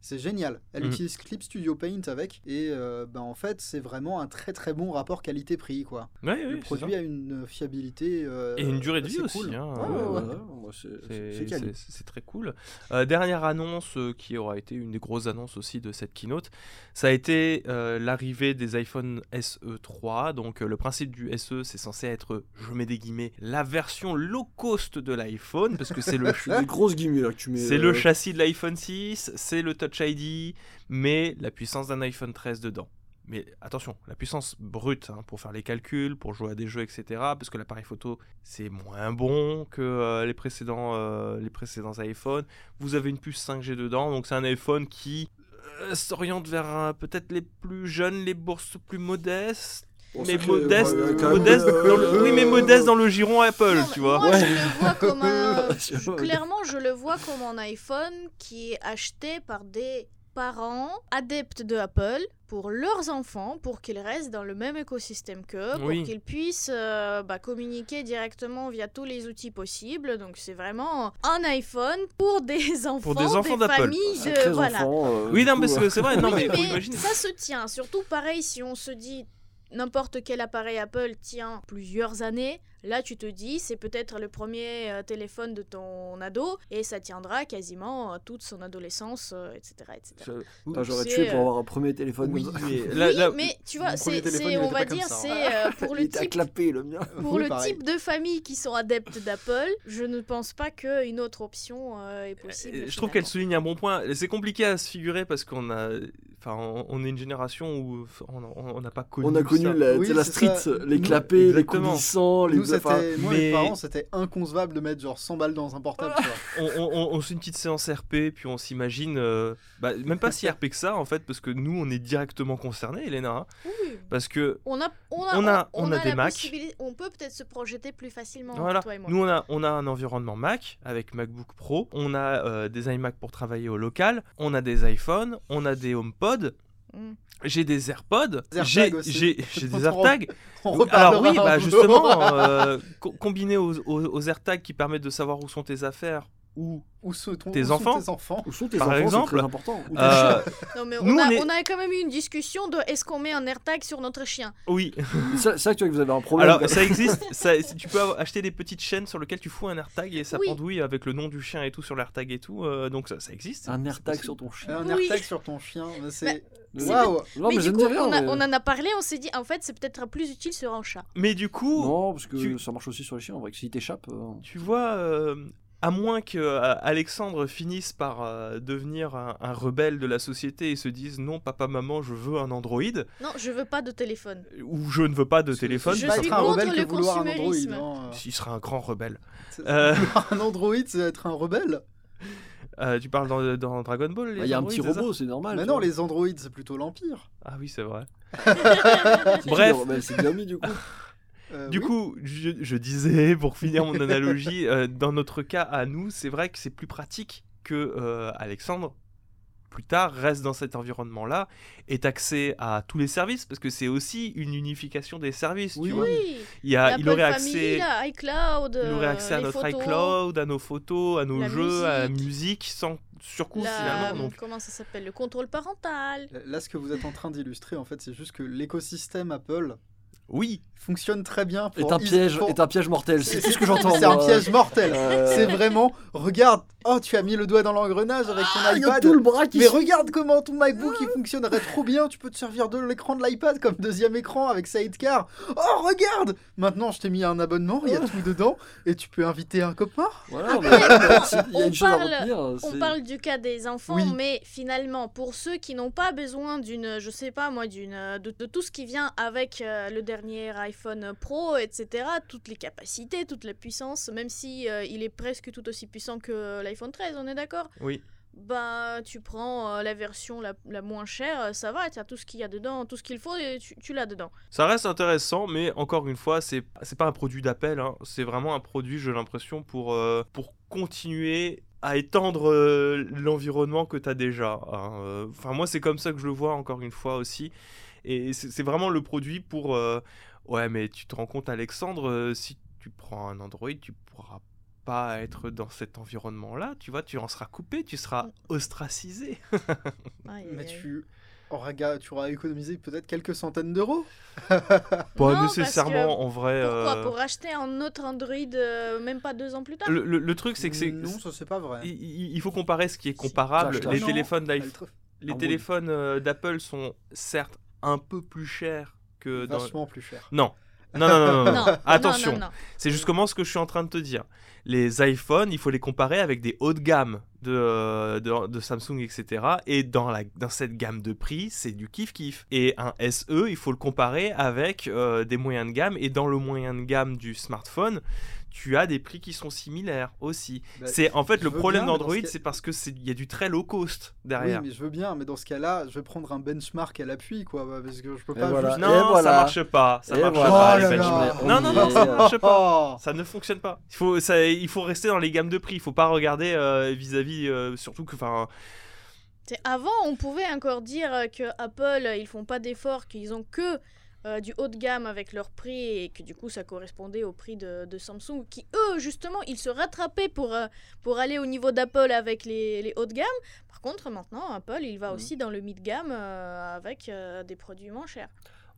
c'est génial. Elle Mhm. utilise Clip Studio Paint avec et euh, bah en fait, c'est vraiment un très très bon rapport qualité-prix quoi. Ouais, oui, le produit a une fiabilité euh, Et une durée de vie aussi. cool. hein, Ouais, ouais, ouais. moi, c'est- très cool. Euh, dernière annonce qui aura été une des grosses annonces aussi de cette keynote, ça a été euh, l'arrivée des iPhone SE 3. Donc euh, le principe du SE, c'est censé être, je mets des guillemets, la version low cost de l'iPhone, parce que c'est le, Des grosses guillemets là que tu mets. c'est euh, le châssis de l'iPhone 6, c'est le ID, mais la puissance d'un iPhone 13 dedans. Mais attention, la puissance brute hein, pour faire les calculs, pour jouer à des jeux, etc. Parce que l'appareil photo, c'est moins bon que euh, les, précédents, euh, les précédents iPhones. Vous avez une puce 5G dedans, donc c'est un iPhone qui euh, s'oriente vers peut-être les plus jeunes, les bourses plus modestes. Bon, mais modeste, modeste euh, dans le- oui, mais modeste dans le giron Apple, Non, tu vois. Moi, Ouais. je le vois comme un. Je- clairement, je le vois comme un iPhone qui est acheté par des parents adeptes de Apple pour leurs enfants, pour qu'ils restent dans le même écosystème qu'eux, pour Oui. qu'ils puissent euh, bah, communiquer directement via tous les outils possibles. Donc c'est vraiment un iPhone pour des enfants, des enfants d'Apple. familles, c'est de- voilà. euh, Oui, non, coup, mais c'est vrai, non, Oui, mais mais ça se tient. Surtout pareil, si on se dit n'importe quel appareil Apple tient plusieurs années, là tu te dis c'est peut-être le premier euh, téléphone de ton ado et ça tiendra quasiment euh, toute son adolescence, euh, etc. etc. Ça- Ah, J'aurais tué pour euh, avoir un premier téléphone. Oui, mais là- oui, là- mais tu vois, c'est, on va dire, ça, c'est euh, pour le type clapper le mien. pour Oui, le pareil. type de famille qui sont adeptes d'Apple, je ne pense pas qu'une autre option euh, est possible. Euh, Je trouve qu'elle souligne un bon point. C'est compliqué à se figurer parce qu'on a, enfin, on on est une génération où on n'a pas connu. On a connu ça. la, Oui, street, ça. les Nous- clapets, les coulissants, les. Nous, enfin, c'était, moi, mais- mes parents, c'était inconcevable de mettre genre 100 balles dans un portable. tu vois. On, on- on- on se fait une petite séance RP, puis on s'imagine, euh, bah, même pas si RP que ça en fait, parce que nous on est directement concernés, Elena, hein, Oui. parce que On a, on a, On a- on a des Mac. On peut peut-être se projeter plus facilement, voilà, toi et moi. nous on a, on a un environnement Mac avec MacBook Pro, on a euh, des iMac pour travailler au local, on a des iPhones, on a des HomePod. Mm. J'ai des AirPods, j'ai des AirTags, Alors oui, bah justement, euh, co- combiné aux, aux- aux AirTags qui permettent de savoir où sont tes affaires ou Où sont tes où sont enfants tes enfants Où sont tes Par enfants, c'est exemple, très important. Euh, Non, mais Nous, on, a, on est- on a quand même eu une discussion de est-ce qu'on met un AirTag sur notre chien oui. Ça, ça, tu vois que vous avez un problème. Alors ça existe, ça, tu peux avoir- acheter des petites chaînes sur lesquelles tu fous un AirTag et ça Oui. pendouille avec le nom du chien et tout sur l'AirTag et tout, euh, donc ça, ça existe. un AirTag sur ton chien. Un Oui. AirTag sur ton chien, c'est. Waouh Non, mais, mais je du ne coup, dis rien. on, a- mais- on en a parlé, on s'est dit en fait c'est peut-être plus utile sur un chat. Mais du coup, Non, parce que tu- ça marche aussi sur les chiens. En vrai, que si t'échappes. euh, tu vois, euh, à moins que euh, Alexandre finisse par euh, devenir un, un rebelle de la société et se dise non, papa, maman, je veux un Android, Non, je veux pas de téléphone. ou je ne veux pas de téléphone, Je suis être un rebelle le que vouloir un hein. Il sera un grand rebelle. Euh. Un Android, c'est être un rebelle Euh, tu parles dans, dans Dragon Ball les bah, Il y a un petit robot, c'est normal. Mais non, vois. les androïdes, c'est plutôt l'Empire. Ah oui, c'est vrai. Bref. c'est bien mis du coup. Euh, Du oui. coup, je, je disais, pour finir mon analogie, euh, dans notre cas à nous, c'est vrai que c'est plus pratique que euh, Alexandre, plus tard, reste dans cet environnement-là, ait accès à tous les services, parce que c'est aussi une unification des services, Oui. tu vois. Oui, Il, y a, il aurait accès, là, iCloud, il aurait accès à notre photos, iCloud, à nos photos, à nos jeux, à la musique. musique, sans surcoût la- finalement. Donc, Comment ça s'appelle Le contrôle parental. Là, ce que vous êtes en train d'illustrer, en fait, c'est juste que l'écosystème Apple oui, fonctionne très bien pour Est un piège, pour- est un piège mortel. C'est tout ce que j'entends. C'est un piège mortel. Euh, C'est vraiment, regarde, oh, tu as mis le doigt dans l'engrenage avec ton Ah, il y a iPad. tout le bras qui Mais regarde comment ton MacBook il fonctionnerait trop bien. Tu peux te servir de l'écran de l'iPad comme deuxième écran avec Sidecar. Oh, regarde Maintenant, je t'ai mis un abonnement, il y a tout dedans. Et tu peux inviter un copain. Voilà, Après, on parle- retenir. On c'est- parle du cas des enfants, Oui. mais finalement, pour ceux qui n'ont pas besoin d'une, je sais pas moi, d'une, de, de tout ce qui vient avec euh, le dernier iPhone Pro, etc., toutes les capacités, toute la puissance, même si euh, il est presque tout aussi puissant que l'iPhone 13, on est d'accord? Oui. Bah, tu prends euh, la version la, la moins chère, euh, ça va, tu as tout ce qu'il y a dedans, tout ce qu'il faut, et tu, tu l'as dedans. Ça reste intéressant, mais encore une fois, c'est c'est pas un produit d'appel, hein. c'est vraiment un produit, j'ai l'impression, pour, euh, pour continuer à étendre euh, l'environnement que tu as déjà. hein. Enfin, moi, c'est comme ça que je le vois, encore une fois aussi. Et c'est c'est vraiment le produit pour... euh, ouais, mais tu te rends compte, Alexandre, euh, si tu prends un Android, tu pourras pas être dans cet environnement-là, tu vois, tu en seras coupé, tu seras ostracisé. Aïe, Mais tu auras, ga- tu auras économisé peut-être quelques centaines d'euros. Pas Non, nécessairement, que- en vrai. Pourquoi euh, Pour acheter un autre Android euh, même pas deux ans plus tard? le, le- le truc, c'est que c'est... Non, ça c'est pas vrai. Il, faut comparer ce qui est comparable. Les téléphones Les d'Apple sont certes un peu plus chers que dans. vachement plus cher. Non. Non, non, non, non, non. Non, non, Attention, c'est justement ce que je suis en train de te dire. Les iPhones, il faut les comparer avec des hauts de gamme de, euh, de, de Samsung, etc. Et dans, la, dans cette gamme de prix, c'est du kiff-kiff. Et un SE, il faut le comparer avec euh, des moyens de gamme. Et dans le moyen de gamme du smartphone, tu as des prix qui sont similaires aussi. Bah, c'est en fait le problème d'Android, ce c'est parce que c'est il y a du très low cost Oui, derrière. mais je veux bien, mais dans ce cas-là, je vais prendre un benchmark à l'appui, quoi, bah, parce que je peux pas voilà. juste... Non, voilà. ça marche pas. Ça Et marche voilà. pas. Oh Non, non, ça marche pas. Oh Ça ne fonctionne pas. Il faut, ça, il faut rester dans les gammes de prix. Il faut pas regarder euh, vis-à-vis, euh, surtout que, enfin, Avant, on pouvait encore dire euh, que Apple, ils font pas d'efforts, qu'ils ont que euh, du haut de gamme avec leur prix et que du coup ça correspondait au prix de, de Samsung, qui eux, justement, ils se rattrapaient pour, euh, pour aller au niveau d'Apple avec les, les hauts de gamme. Par contre, maintenant, Apple, il va Mhm. aussi dans le mid-gamme euh, avec des produits moins chers.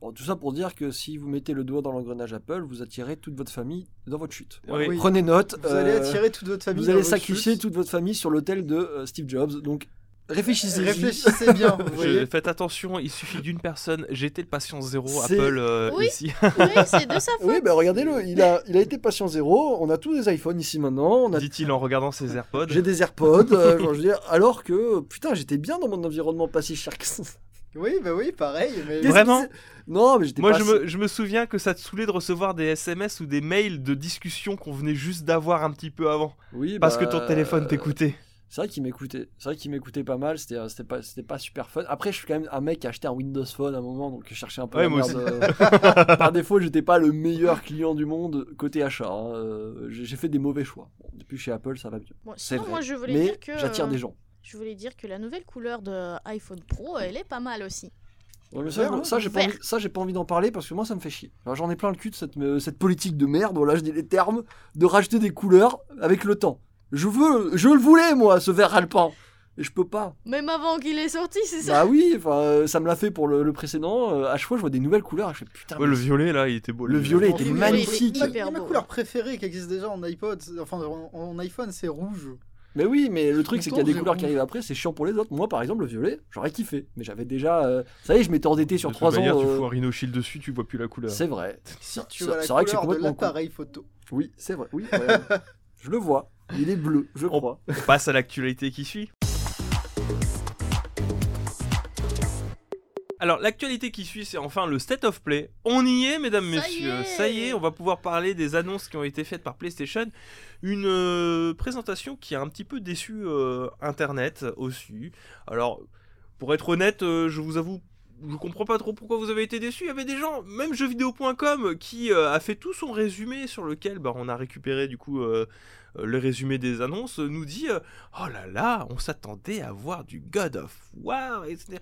Bon, tout ça pour dire que si vous mettez le doigt dans l'engrenage Apple, vous attirez toute votre famille dans votre chute. Oui. Oui. Prenez note. Vous allez euh, attirer toute votre famille Vous dans allez sacrifier toute votre famille sur l'autel de euh, Steve Jobs. Donc réfléchissez. Réfléchissez bien, vous je- voyez. faites attention. Il suffit d'une personne. J'étais le patient zéro Apple euh, Oui. ici. Oui, c'est de sa faute. Oui, bah regardez-le, il a, il a été patient zéro. On a tous des iPhones ici maintenant. A Dit-il en regardant ses AirPods. J'ai des AirPods, euh, genre, je veux dire, alors que putain, j'étais bien dans mon environnement pas si cher que ça. Oui, bah oui, pareil. Mais... Vraiment Non, mais j'étais Moi, pas. je me, je me souviens que ça te saoulait de recevoir des SMS ou des mails de discussion qu'on venait juste d'avoir un petit peu avant. Oui, Parce bah, que ton téléphone t'écoutait. C'est vrai qu'il m'écoutait. C'est vrai qu'il m'écoutait pas mal. C'était, c'était pas, c'était pas super fun. Après, je suis quand même un mec qui a acheté un Windows Phone à un moment, donc je cherchais un peu Ouais, la moi merde. euh, Par défaut, j'étais pas le meilleur client du monde côté achat. hein. Euh, J'ai fait des mauvais choix. Bon, depuis chez Apple, ça va mieux. Bon, C'est sinon, vrai. moi, je voulais Mais dire que j'attire euh, des gens. Je voulais dire que la nouvelle couleur de iPhone Pro, elle est pas mal aussi. Ouais, mais ça, Vert, ça, j'ai pas, envie- ça, j'ai pas envie d'en parler parce que moi, ça me fait chier. Alors, J'en ai plein le cul de cette, euh, cette politique de merde, voilà, je dis les termes, de racheter des couleurs avec le temps. Je veux, je le voulais, moi, ce vert alpin. Et je peux pas. Même avant qu'il est sorti, c'est ça? Bah oui, enfin, euh, ça me l'a fait pour le, le précédent. Euh, à chaque fois, je vois des nouvelles couleurs. Je fais putain. Ouais, mais le violet là, il était beau. Le violet était magnifique. Ma, couleur préférée qui existe déjà en iPod, enfin en, en iPhone, c'est rouge. Mais oui, mais le truc, c'est qu'il y a des couleurs qui arrivent après, c'est chiant pour les autres. Moi, par exemple, le violet, j'aurais kiffé. Mais j'avais déjà. euh, Ça y est, je m'étais endetté sur de toute 3 manière, ans. tu euh, fous un Rhino Shield dessus, tu vois plus la couleur. C'est vrai. Si tu C'est- vois la c'est vrai que c'est couleur de complètement con. l'appareil photo. Oui, c'est vrai. Oui, ouais. je le vois. Il est bleu, je On- crois. On passe à l'actualité qui suit. Alors, l'actualité qui suit, c'est enfin le State of Play. On y est, mesdames, Ça y messieurs. est. Ça y est, on va pouvoir parler des annonces qui ont été faites par PlayStation. Une euh, présentation qui a un petit peu déçu euh, Internet aussi. Alors, pour être honnête, euh, je vous avoue, je comprends pas trop pourquoi vous avez été déçus. Il y avait des gens, même jeuxvideo.com, qui euh, a fait tout son résumé sur lequel bah, on a récupéré du coup euh, le résumé des annonces, nous dit euh, Oh là là, on s'attendait à voir du God of War, etc.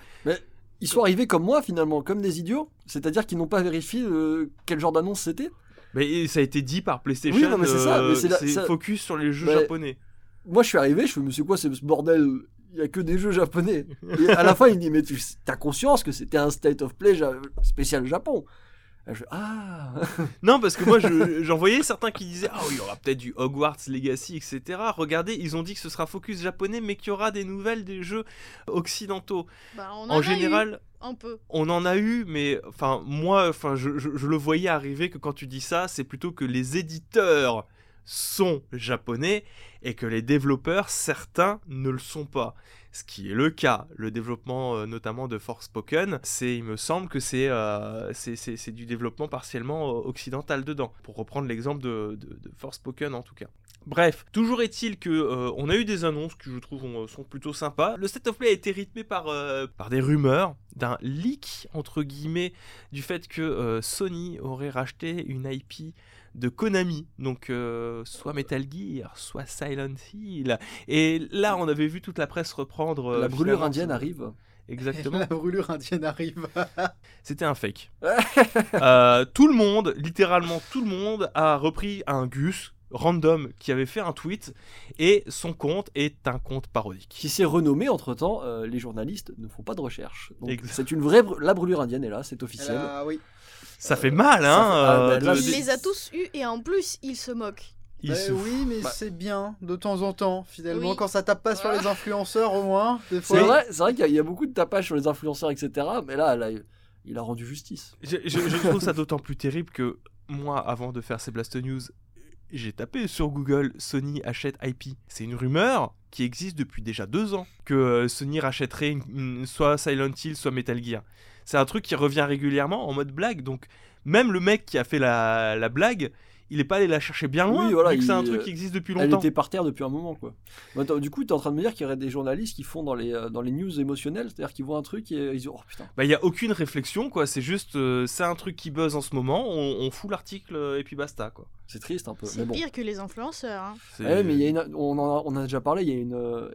Ils sont arrivés comme moi, finalement, comme des idiots. C'est-à-dire qu'ils n'ont pas vérifié euh, quel genre d'annonce c'était. Mais ça a été dit par PlayStation, Oui, non, mais c'est ça, euh, mais c'est la- c'est ça- focus sur les jeux Mais- japonais. Moi, je suis arrivé, je fais, mais c'est quoi ce ce bordel? Il y a que des jeux japonais. Et à la fin, il dit, mais tu as conscience que c'était un State of Play ja- spécial Japon je ah Non, parce que moi, je- j'en voyais certains qui disaient Oh, il y aura peut-être du Hogwarts Legacy, etc. Regardez, ils ont dit que ce sera focus japonais, mais qu'il y aura des nouvelles des jeux occidentaux. Bah, on En a général, eu un peu. on en a eu, mais enfin, moi, enfin, je, je- je le voyais arriver que quand tu dis ça, c'est plutôt que les éditeurs sont japonais et que les développeurs, certains, ne le sont pas. Ce qui est le cas. Le développement, euh, notamment de Forspoken, c'est, il me semble que c'est, euh, c'est, du développement partiellement euh, occidental dedans. Pour reprendre l'exemple de, de, de en tout cas. Bref, toujours est-il que on a eu des annonces qui je trouve ont- sont plutôt sympas. Le State of Play a été rythmé par, par des rumeurs, d'un leak entre guillemets, du fait que Sony aurait racheté une IP de Konami, donc euh, soit Metal Gear, soit Silent Hill. Et là, on avait vu toute la presse reprendre. euh, La brûlure indienne arrive. Exactement. La brûlure indienne arrive. C'était un fake. Euh, tout le monde, littéralement tout le monde, a repris un Gus random qui avait fait un tweet et son compte est un compte parodique. Qui s'est renommé entre temps, les journalistes ne font pas de recherche. C'est une vraie. br- La brûlure indienne est là, c'est officiel. Ah oui. Ça fait mal, hein fait- ah, euh, bah, là, de- Il c'est- les a tous eus et en plus, il se moque. il Bah se oui, mais Bah. c'est bien de temps en temps, finalement, Oui. quand ça tape pas sur les influenceurs au moins. Des C'est vrai, c'est vrai qu'il y a- il y, a beaucoup de tapage sur les influenceurs, etc. Mais là, là, il a rendu justice. Je, je- je trouve ça d'autant plus terrible que moi, avant de faire ces Blast News, j'ai tapé sur Google Sony achète IP. C'est une rumeur qui existe depuis déjà deux ans que euh, Sony rachèterait soit Silent Hill, soit Metal Gear. C'est un truc qui revient régulièrement en mode blague. Donc même le mec qui a fait la blague, il est pas allé la chercher bien loin. Oui, voilà, vu que c'est un truc qui existe depuis Elle longtemps. était par terre depuis un moment, quoi. Bah, attends, du coup, tu es en train de me dire qu'il y aurait des journalistes qui font dans les, euh, dans les news émotionnelles, c'est-à-dire qu'ils voient un truc et ils disent Oh putain. Bah, il y a aucune réflexion, quoi. C'est juste, euh, c'est un truc qui buzz en ce moment. On, on fout l'article euh, et puis basta, quoi. C'est triste un peu. C'est bon. pire que les influenceurs. hein. Ouais, mais il y a une- on, en a, on en a déjà parlé, il y a une, euh,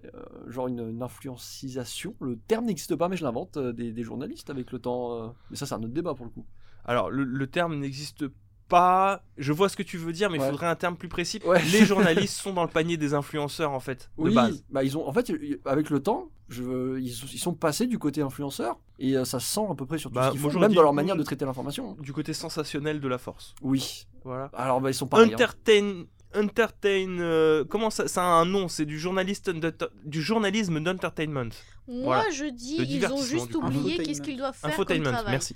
genre une, une influencisation, le terme n'existe pas, mais je l'invente, euh, des, des journalistes avec le temps. euh, Mais ça, c'est un autre débat pour le coup. Alors, le, le terme n'existe pas. Je vois ce que tu veux dire, mais il Ouais. faudrait un terme plus précis. Ouais. Les journalistes sont dans le panier des influenceurs, en fait, de Oui, base. bah ils ont, en fait, avec le temps, je, ils, ils sont passés du côté influenceur et euh, ça se sent à peu près sur tout Bah, ce qu'ils font, même dans leur le- manière de traiter l'information. Du côté sensationnel de la force. Oui. Voilà. Alors, bah, ils sont hein. Entertain. Entertain. euh, comment ça Ça a un nom, c'est du, journaliste du journalisme d'entertainment. Moi, Voilà. je dis, ils ont juste oublié qu'est-ce qu'ils doivent faire comme Infotainment, travail. merci.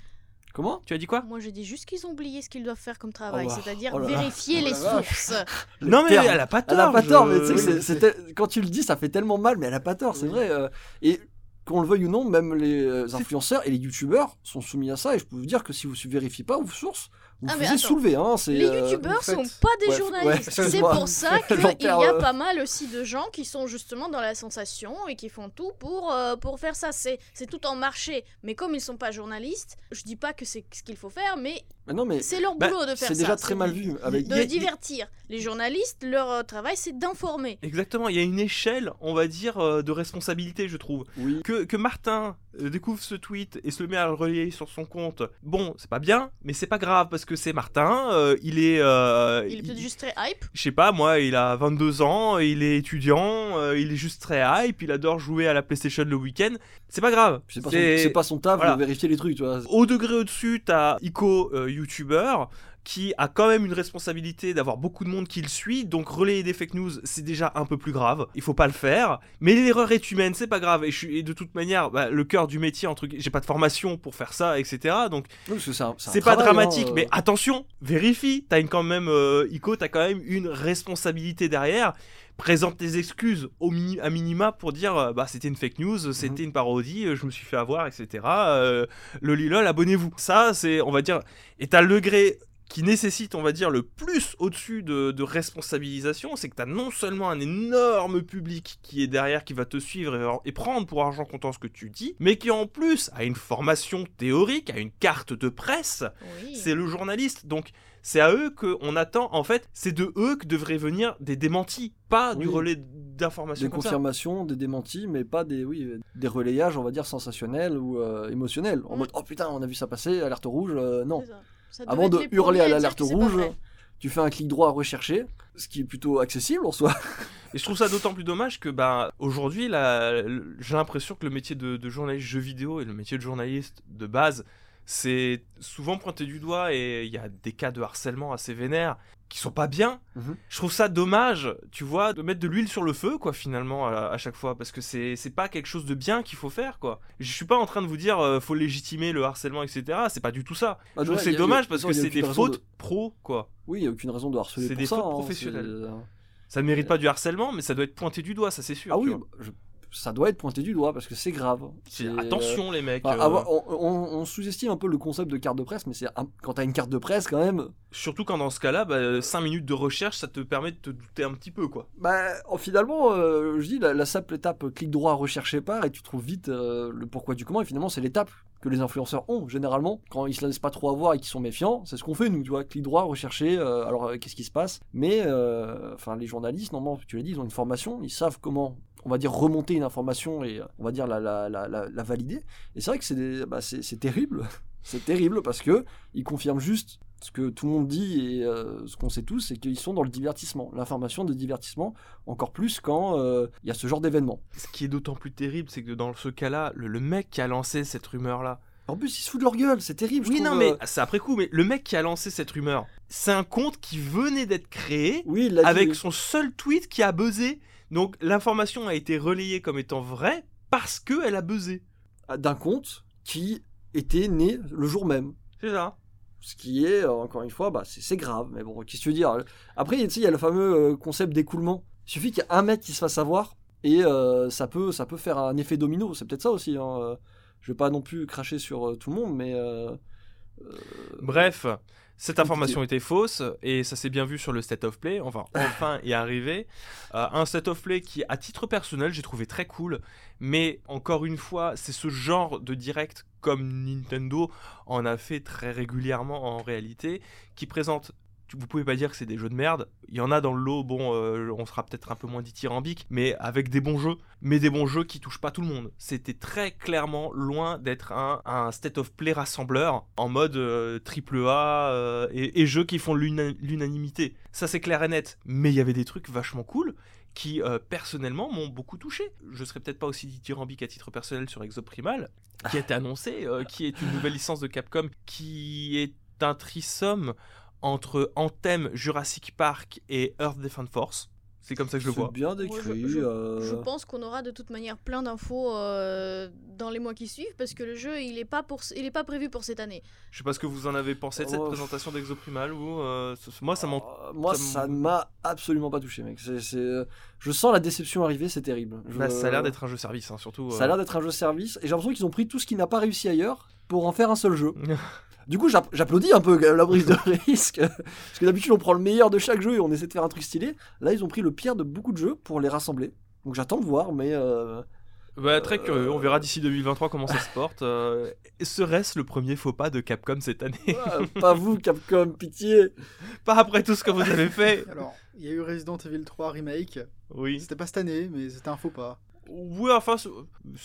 Comment Tu as dit quoi Moi, je dis juste qu'ils ont oublié ce qu'ils doivent faire comme travail, Oh, bah. c'est-à-dire Oh là là. vérifier Oh les sources. Non, mais terme. elle a pas tort. Elle a pas je- tort, mais tu sais que c'est- quand tu le dis, ça fait tellement mal, mais elle a pas tort, c'est Oui. vrai. euh, et qu'on le veuille ou non, même les euh, influenceurs et les youtubeurs sont soumis à ça. Et je peux vous dire que si vous ne vérifiez pas vos sources, vous Ah, vous mais faisiez attends. soulever. Hein, Les euh, youtubeurs vous sont pas des Ouais, journalistes. ouais, c'est pour ça qu'il y a perds, euh, pas mal aussi de gens qui sont justement dans la sensation et qui font tout pour, euh, pour faire ça. C'est c'est tout en marché. Mais comme ils sont pas journalistes, je dis pas que c'est ce qu'il faut faire, mais mais non, mais c'est leur Bah, boulot de faire ça. c'est déjà très mal vu. Avec... De divertir. Les journalistes, leur euh, travail, c'est d'informer. Exactement, il y a une échelle, on va dire, euh, de responsabilité, je trouve. Oui. Que, que Martin euh, découvre ce tweet et se le met à le relayer sur son compte, bon, c'est pas bien, mais c'est pas grave parce que c'est Martin, euh, il est. euh, Il est peut-être juste très hype. Je sais pas, moi, il a 22 ans, il est étudiant, euh, il est juste très hype, il adore jouer à la PlayStation le week-end. C'est pas grave. C'est pas, son- pas son taf voilà. de vérifier les trucs, tu vois. Au degré au-dessus, t'as Ico, YouTuber, qui a quand même une responsabilité d'avoir beaucoup de monde qui le suit, donc relayer des fake news, c'est déjà un peu plus grave. Il faut pas le faire. Mais l'erreur est humaine, c'est pas grave. Et, je suis, et de toute manière, bah, le cœur du métier, entre j'ai pas de formation pour faire ça, etc. Donc Oui, c'est pas travail, dramatique, hein, euh. mais attention, vérifie. T'as quand même, euh, Ico, t'as quand même une responsabilité derrière. Présente tes excuses au à minima pour dire euh, bah c'était une fake news, c'était une parodie, je me suis fait avoir, etc. Euh, le lilol, abonnez-vous. Ça, c'est, on va dire, et t'as le degré qui nécessite, on va dire, le plus au-dessus de, de responsabilisation, c'est que t'as non seulement un énorme public qui est derrière, qui va te suivre et, et prendre pour argent comptant ce que tu dis, mais qui en plus a une formation théorique, a une carte de presse, Oui. c'est le journaliste. Donc c'est à eux qu'on attend, en fait, c'est de eux que devraient venir des démentis, pas du relais d'informations Des ça. confirmations, des démentis, mais pas des, oui, des relayages, on va dire, sensationnels ou euh, émotionnels. En Mm. mode, oh putain, on a vu ça passer, alerte rouge, euh, non. Ça. Avant de hurler à l'alerte rouge, tu fais un clic droit à rechercher, ce qui est plutôt accessible en soi. Et je trouve ça d'autant plus dommage que bah, aujourd'hui, j'ai l'impression que le métier de, de journaliste jeu vidéo et le métier de journaliste de base, c'est souvent pointé du doigt et il y a des cas de harcèlement assez vénères qui sont pas bien. Mhm. Je trouve ça dommage, tu vois, de mettre de l'huile sur le feu, quoi, finalement, à, à chaque fois, parce que c'est c'est pas quelque chose de bien qu'il faut faire, quoi. Je suis pas en train de vous dire euh, faut légitimer le harcèlement, etc. C'est pas du tout ça. Bah, Je trouve c'est a- dommage parce non, que c'est des de- fautes pro, quoi. Oui, il n'y a aucune raison de harceler C'est des ça. fautes hein, professionnelles. c'est- Ça ne mérite pas du harcèlement, mais ça doit être pointé du doigt, ça c'est sûr. Ah oui, vois. je- ça doit être pointé du doigt parce que c'est grave. C'est- Attention les mecs. Euh, avoir- on, on- on sous-estime un peu le concept de carte de presse, mais c'est quand t'as une carte de presse quand même, Surtout quand dans ce cas-là, 5 minutes de recherche, ça te permet de te douter un petit peu, quoi. bah finalement, euh, je dis la, la simple étape clic droit rechercher par et tu trouves vite euh, le pourquoi du comment et finalement c'est l'étape que les influenceurs ont généralement quand ils se laissent pas trop avoir et qu'ils sont méfiants. C'est ce qu'on fait nous, tu vois, clic droit, rechercher. euh, alors euh, qu'est-ce qui se passe? Mais euh, enfin les journalistes, normalement, tu l'as dit, ils ont une formation, ils savent comment. On va dire remonter une information et euh, on va dire la, la, la, la, la valider. Et c'est vrai que c'est bah, terrible. c'est terrible parce que ils confirment juste ce que tout le monde dit et euh, ce qu'on sait tous, c'est qu'ils sont dans le divertissement, l'information de divertissement, encore plus quand euh, il y a ce genre d'événement. Ce qui est d'autant plus terrible, c'est que dans ce cas-là, le, le mec qui a lancé cette rumeur-là. En plus, ils se foutent de leur gueule, c'est terrible. je Oui, trouve, non, mais euh, c'est après coup, mais le mec qui a lancé cette rumeur, c'est un compte qui venait d'être créé oui, dit. avec son seul tweet qui a buzzé. Donc l'information a été relayée comme étant vraie parce qu'elle a buzzé. d'un compte qui était né le jour même. C'est ça. Ce qui est, euh, encore une fois, bah, c'est grave. Mais bon, qu'est-ce que tu veux dire? Après, il y a le fameux euh, concept d'écoulement. Il suffit qu'il y ait un mec qui se fasse avoir et euh, ça, peut, ça peut faire un effet domino. C'est peut-être ça aussi. Hein. Je vais pas non plus cracher sur tout le monde, mais. euh, Bref, cette information était fausse et ça s'est bien vu sur le state of play. Enfin, enfin y arriver. Euh, un state of play qui, à titre personnel, j'ai trouvé très cool. Mais encore une fois, c'est ce genre de direct comme Nintendo en a fait très régulièrement en réalité, qui présente. Vous pouvez pas dire que c'est des jeux de merde. Il y en a dans le lot, bon, euh, on sera peut-être un peu moins dithyrambique, mais avec des bons jeux. Mais des bons jeux qui touchent pas tout le monde. C'était très clairement loin d'être un, state of play rassembleur en mode euh, triple A euh, et, jeux qui font l'una- l'unanimité. Ça c'est clair et net. Mais il y avait des trucs vachement cool qui personnellement m'ont beaucoup touché. Je serais peut-être pas aussi dithyrambique à titre personnel sur Exoprimal, qui a été annoncé, qui est une nouvelle licence de Capcom, qui est un trisomme entre Anthem, Jurassic Park et Earth Defense Force. C'est comme ça que je le c'est vois. bien décrit. je, je- euh, je pense qu'on aura de toute manière plein d'infos euh, dans les mois qui suivent parce que le jeu il est pas pour il est pas prévu pour cette année. Je sais pas ce que vous en avez pensé de cette Oh. présentation d'Exoprimal ou euh, moi ça m'en moi, ça me- ça ne m'a absolument pas touché, mec. C'est, Je sens la déception arriver, c'est terrible. Je- Bah, ça a l'air d'être un jeu service hein, surtout. Ça a l'air d'être un jeu service, et j'ai l'impression qu'ils ont pris tout ce qui n'a pas réussi ailleurs pour en faire un seul jeu. Du coup, j'app- j'applaudis un peu même la prise de risque. Parce que d'habitude, on prend le meilleur de chaque jeu et on essaie de faire un truc stylé. Là, ils ont pris le pire de beaucoup de jeux pour les rassembler. Donc j'attends de voir, mais euh, Bah, très Euh, curieux, on verra d'ici 2023 comment ça se porte. Euh, Serait-ce le premier faux pas de Capcom cette année? Pas vous, Capcom, pitié. Pas après tout ce que vous avez fait Alors, il y a eu Resident Evil 3 Remake. Oui. C'était pas cette année, mais c'était un faux pas. Oui, enfin, c'est-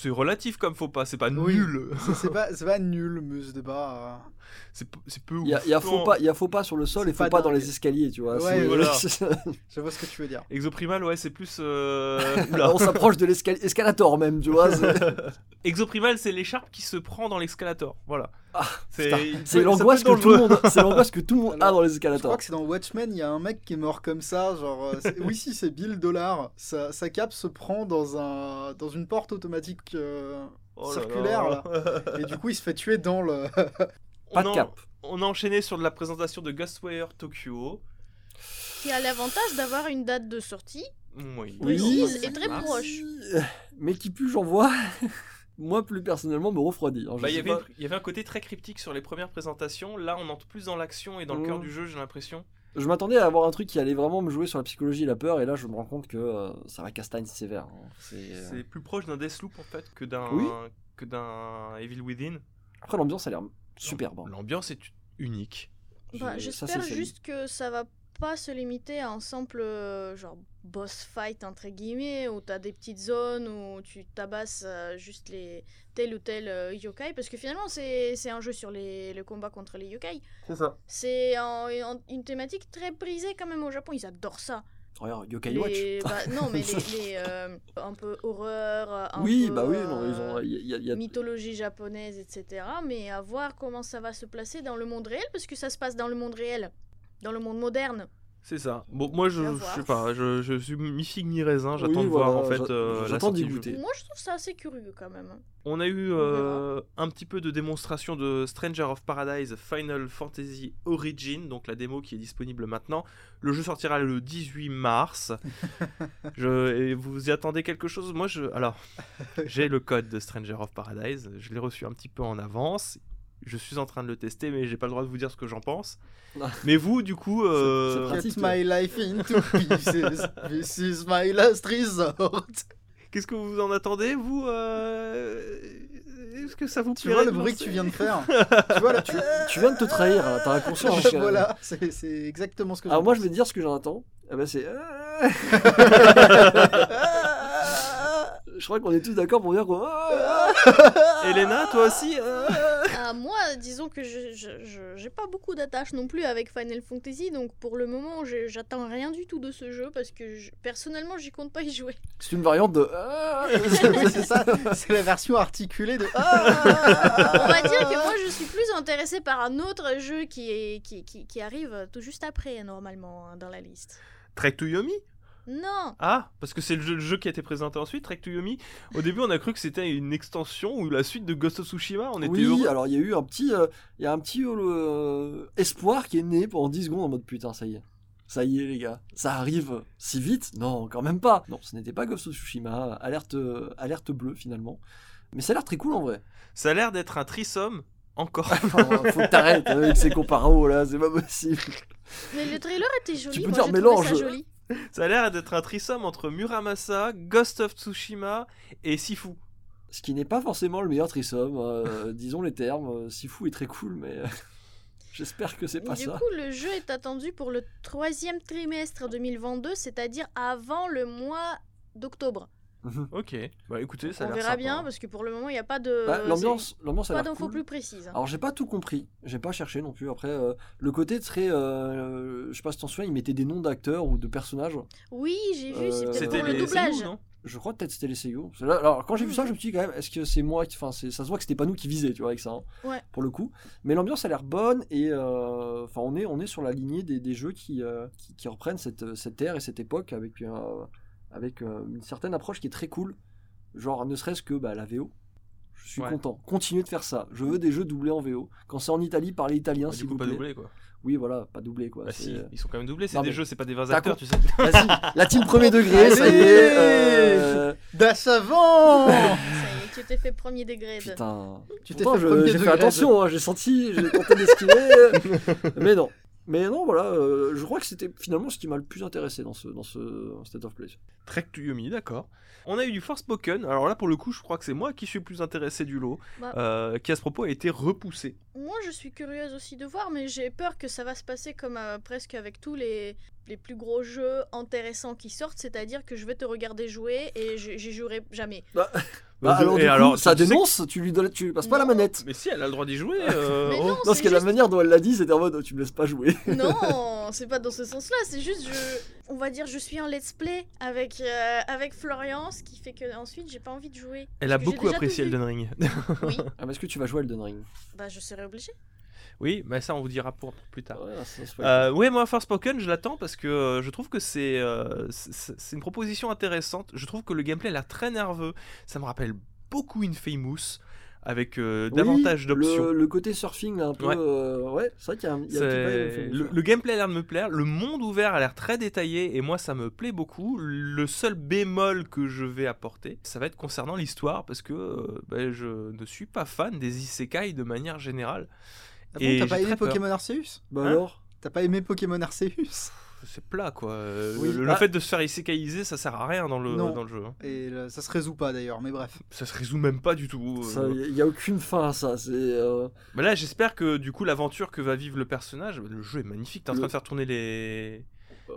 relatif comme faux pas, c'est pas Oui. nul. C'est- pas, c'est pas nul, mais pas. C'est p- c'est peu Il y y a ouf. faux pas, il y a faux pas sur le sol et faux pas pas dans les escaliers, tu vois. Ouais, voilà. Je vois ce que tu veux dire. Exoprimal, ouais, c'est plus. euh, on s'approche de l'escalator même, tu vois. Exoprimal, c'est l'écharpe qui se prend dans l'escalator. Voilà. Ah, c'est l'angoisse que tout le monde, c'est l'angoisse que tout le monde a dans les Je escalators. crois que c'est dans Watchmen, il y a un mec qui est mort comme ça, genre... euh, oui, si, c'est Bill Dollar. Sa, sa cape se prend dans, un, dans une porte automatique euh, Oh là circulaire, là. et du coup, il se fait tuer dans le... On Pas de en- cap. On a enchaîné sur de la présentation de Ghostwire Tokyo. Qui a l'avantage d'avoir une date de sortie. Oui. Oui. et très proche. Mais qui pue, j'en vois. Moi, plus personnellement, me refroidit. Je Bah, il y avait, pas. une- il y avait un côté très cryptique sur les premières présentations. Là, on entre plus dans l'action et dans le cœur du jeu, j'ai l'impression. Je m'attendais à avoir un truc qui allait vraiment me jouer sur la psychologie et la peur, et là, je me rends compte que euh, ça va castagne sévère. hein. C'est, euh, C'est plus proche d'un Deathloop en fait que d'un Oui. que d'un Evil Within. Après, l'ambiance a l'air superbe. hein. L'ambiance est unique. Bah, J'espère juste que ça va pas se limiter à un simple euh, genre boss fight entre guillemets où t'as des petites zones où tu tabasses euh, juste les tel ou tel euh, yokai parce que finalement c'est c'est un jeu sur les, le combat contre les yokai C'est ça. c'est un- un- une thématique très prisée quand même au Japon ils adorent ça Regarde, Yokai Les- Watch. bah, non mais les, les, euh, un peu horreur un oui, peu, bah oui, non, ils ont. Y a- y a- mythologie japonaise, etc. Mais à voir comment ça va se placer dans le monde réel, parce que ça se passe dans le monde réel, dans le monde moderne. C'est ça. Bon, moi je, je sais pas, je, je suis mi figue mi raisin. J'attends Oui, de voir voilà, en fait. euh, la j'attends d'y goûter. Moi, je trouve ça assez curieux quand même. On a eu On euh, un petit peu de démonstration de Stranger of Paradise Final Fantasy Origin, donc la démo qui est disponible maintenant. Le jeu sortira le 18 mars. je, et vous y attendez quelque chose? Moi, je, alors, j'ai le code de Stranger of Paradise. Je l'ai reçu un petit peu en avance. Je suis en train de le tester, mais j'ai pas le droit de vous dire ce que j'en pense. Mais vous, du coup, euh, pratique, my life into pieces. This is my last resort. qu'est-ce que vous en attendez, vous euh, Est-ce que ça vous Tu vois le bruit que tu viens de faire Tu vois là, tu... Tu viens de te trahir, t'as inconscient. hein, voilà, c'est exactement ce que Alors moi je vais te dire ce que j'entends. Eh ben c'est. je crois qu'on est tous d'accord pour dire qu'on. Elena, toi aussi Ah, moi, disons que je j'ai pas beaucoup d'attache non plus avec Final Fantasy, donc pour le moment, j'attends rien du tout de ce jeu parce que je- personnellement, j'y compte pas y jouer. C'est une variante de. c'est ça, c'est la version articulée de. On va dire que moi, je suis plus intéressée par un autre jeu qui, est, qui, qui, qui arrive tout juste après, normalement, hein, dans la liste. Trek to Yomi Non Ah, parce que c'est le jeu, le jeu qui a été présenté ensuite, Trek to Yomi. Au début, on a cru que c'était une extension ou la suite de Ghost of Tsushima. On était oui, heureux. alors il y a eu un petit, euh, il y a un petit euh, espoir qui est né pendant 10 secondes en mode putain, ça y est. Ça y est les gars, ça arrive si vite? Non, quand même pas. Non, ce n'était pas Ghost of Tsushima, alerte, euh, alerte bleue finalement. Mais ça a l'air très cool en vrai. Ça a l'air d'être un trisome. Encore. Enfin, faut que t'arrêtes avec ces comparos là, c'est pas possible. Mais le trailer était joli, Tu peux moi dire mélange. ça joli. Ça a l'air d'être un trisome entre Muramasa, Ghost of Tsushima et Sifu. Ce qui n'est pas forcément le meilleur trisome, euh, disons les termes. Sifu est très cool, mais j'espère que c'est pas Du ça. coup, le jeu est attendu pour le troisième trimestre 2022, c'est-à-dire avant le mois d'octobre. Ok. Bah écoutez, ça a On l'air verra sympa. bien, parce que pour le moment, il n'y a pas de... Bah, l'ambiance, l'ambiance Pas l'air d'infos cool. plus précises. Alors j'ai pas tout compris, j'ai pas cherché non plus. Après, euh, le côté très, euh, je sais pas si t'en souviens, ils mettaient des noms d'acteurs ou de personnages. Oui, j'ai vu, c'est Euh, peut-être C'était pour le doublage. Non? Je crois peut-être c'était les Seiyu. Alors quand j'ai vu ça, je me suis dit quand même, est-ce que c'est moi qui, enfin ça se voit que c'était pas nous qui visaient, tu vois, avec ça. hein, Ouais. Pour le coup. Mais l'ambiance a l'air bonne et euh, enfin on est on est sur la lignée des, des jeux qui, euh, qui qui reprennent cette cette ère et cette époque avec euh, avec euh, une certaine approche qui est très cool. Genre ne serait-ce que bah, la VO. Je suis Ouais. content. Continuez de faire ça. Je veux des jeux doublés en VO. Quand c'est en Italie, parlez italien Bah, coup, vous pas plaît. doublé quoi. Oui, voilà, pas doublé quoi. Bah c'est- si, ils sont quand même doublés, c'est des mais- jeux, c'est pas des vrais acteurs, tu sais. Vas-y, la team premier degré, ça y est. euh, D'Assavant Ça y est, tu t'es fait premier degré. de- Putain. Tu t'es fait je- premier j'ai fait de- attention, hein, j'ai senti, j'ai tenté d'esquiver. mais non. Mais non, voilà, euh, je crois que c'était finalement ce qui m'a le plus intéressé dans ce, dans ce State of Play. Trek to Yomi, d'accord. On a eu du Forspoken. Alors là, pour le coup, je crois que c'est moi qui suis le plus intéressé du lot, Bah. euh, qui à ce propos a été repoussé. Moi, je suis curieuse aussi de voir, mais j'ai peur que ça va se passer comme euh, presque avec tous les, les plus gros jeux intéressants qui sortent, c'est-à-dire que je vais te regarder jouer et j'y jouerai jamais. Bah, Bah, alors, et du coup, alors, ça dénonce, tu lui donnes, tu lui passes pas la manette. Mais si, elle a le droit d'y jouer. euh, Mais non, Non, c'est parce que la manière dont elle l'a dit, c'était en mode, oh, tu me laisses pas jouer. Non, c'est pas dans ce sens-là, c'est juste, je, on va dire, je suis en let's play avec, euh, avec Florian, ce qui fait que ensuite j'ai pas envie de jouer. Elle a Parce beaucoup apprécié. Elden Ring. Oui, Ah, mais est-ce que tu vas jouer Elden Ring? Bah je serai obligée. oui, mais ça, on vous dira pour, pour plus tard. Ouais, fait. Euh, ouais, moi, Forspoken, je l'attends parce que euh, je trouve que c'est euh, une proposition intéressante. Je trouve que le gameplay a l'air très nerveux. Ça me rappelle beaucoup Infamous avec euh, Oui, davantage d'options. Le, le côté surfing, là, un peu. Ouais. euh, Ouais, c'est vrai qu'il y a un, y a un petit peu de- le, le gameplay a l'air de me plaire, le monde ouvert a l'air très détaillé et moi ça me plaît beaucoup. Le seul bémol que je vais apporter, ça va être concernant l'histoire parce que euh, ben, je ne suis pas fan des isekai de manière générale. Ah bon, t'as pas aimé. Pokémon Arceus? Bah Hein? alors T'as pas aimé Pokémon Arceus? C'est plat quoi. Euh, Oui, le, le bah- fait de se faire isekaiser ça sert à rien dans le, Non. dans le jeu. hein. Et là, ça se résout pas d'ailleurs, mais bref. Ça se résout même pas du tout. Ça, euh. Il n'y a aucune fin à ça. C'est. euh, Mais là j'espère que du coup l'aventure que va vivre le personnage, le jeu est magnifique. T'es en Le- train de faire tourner les,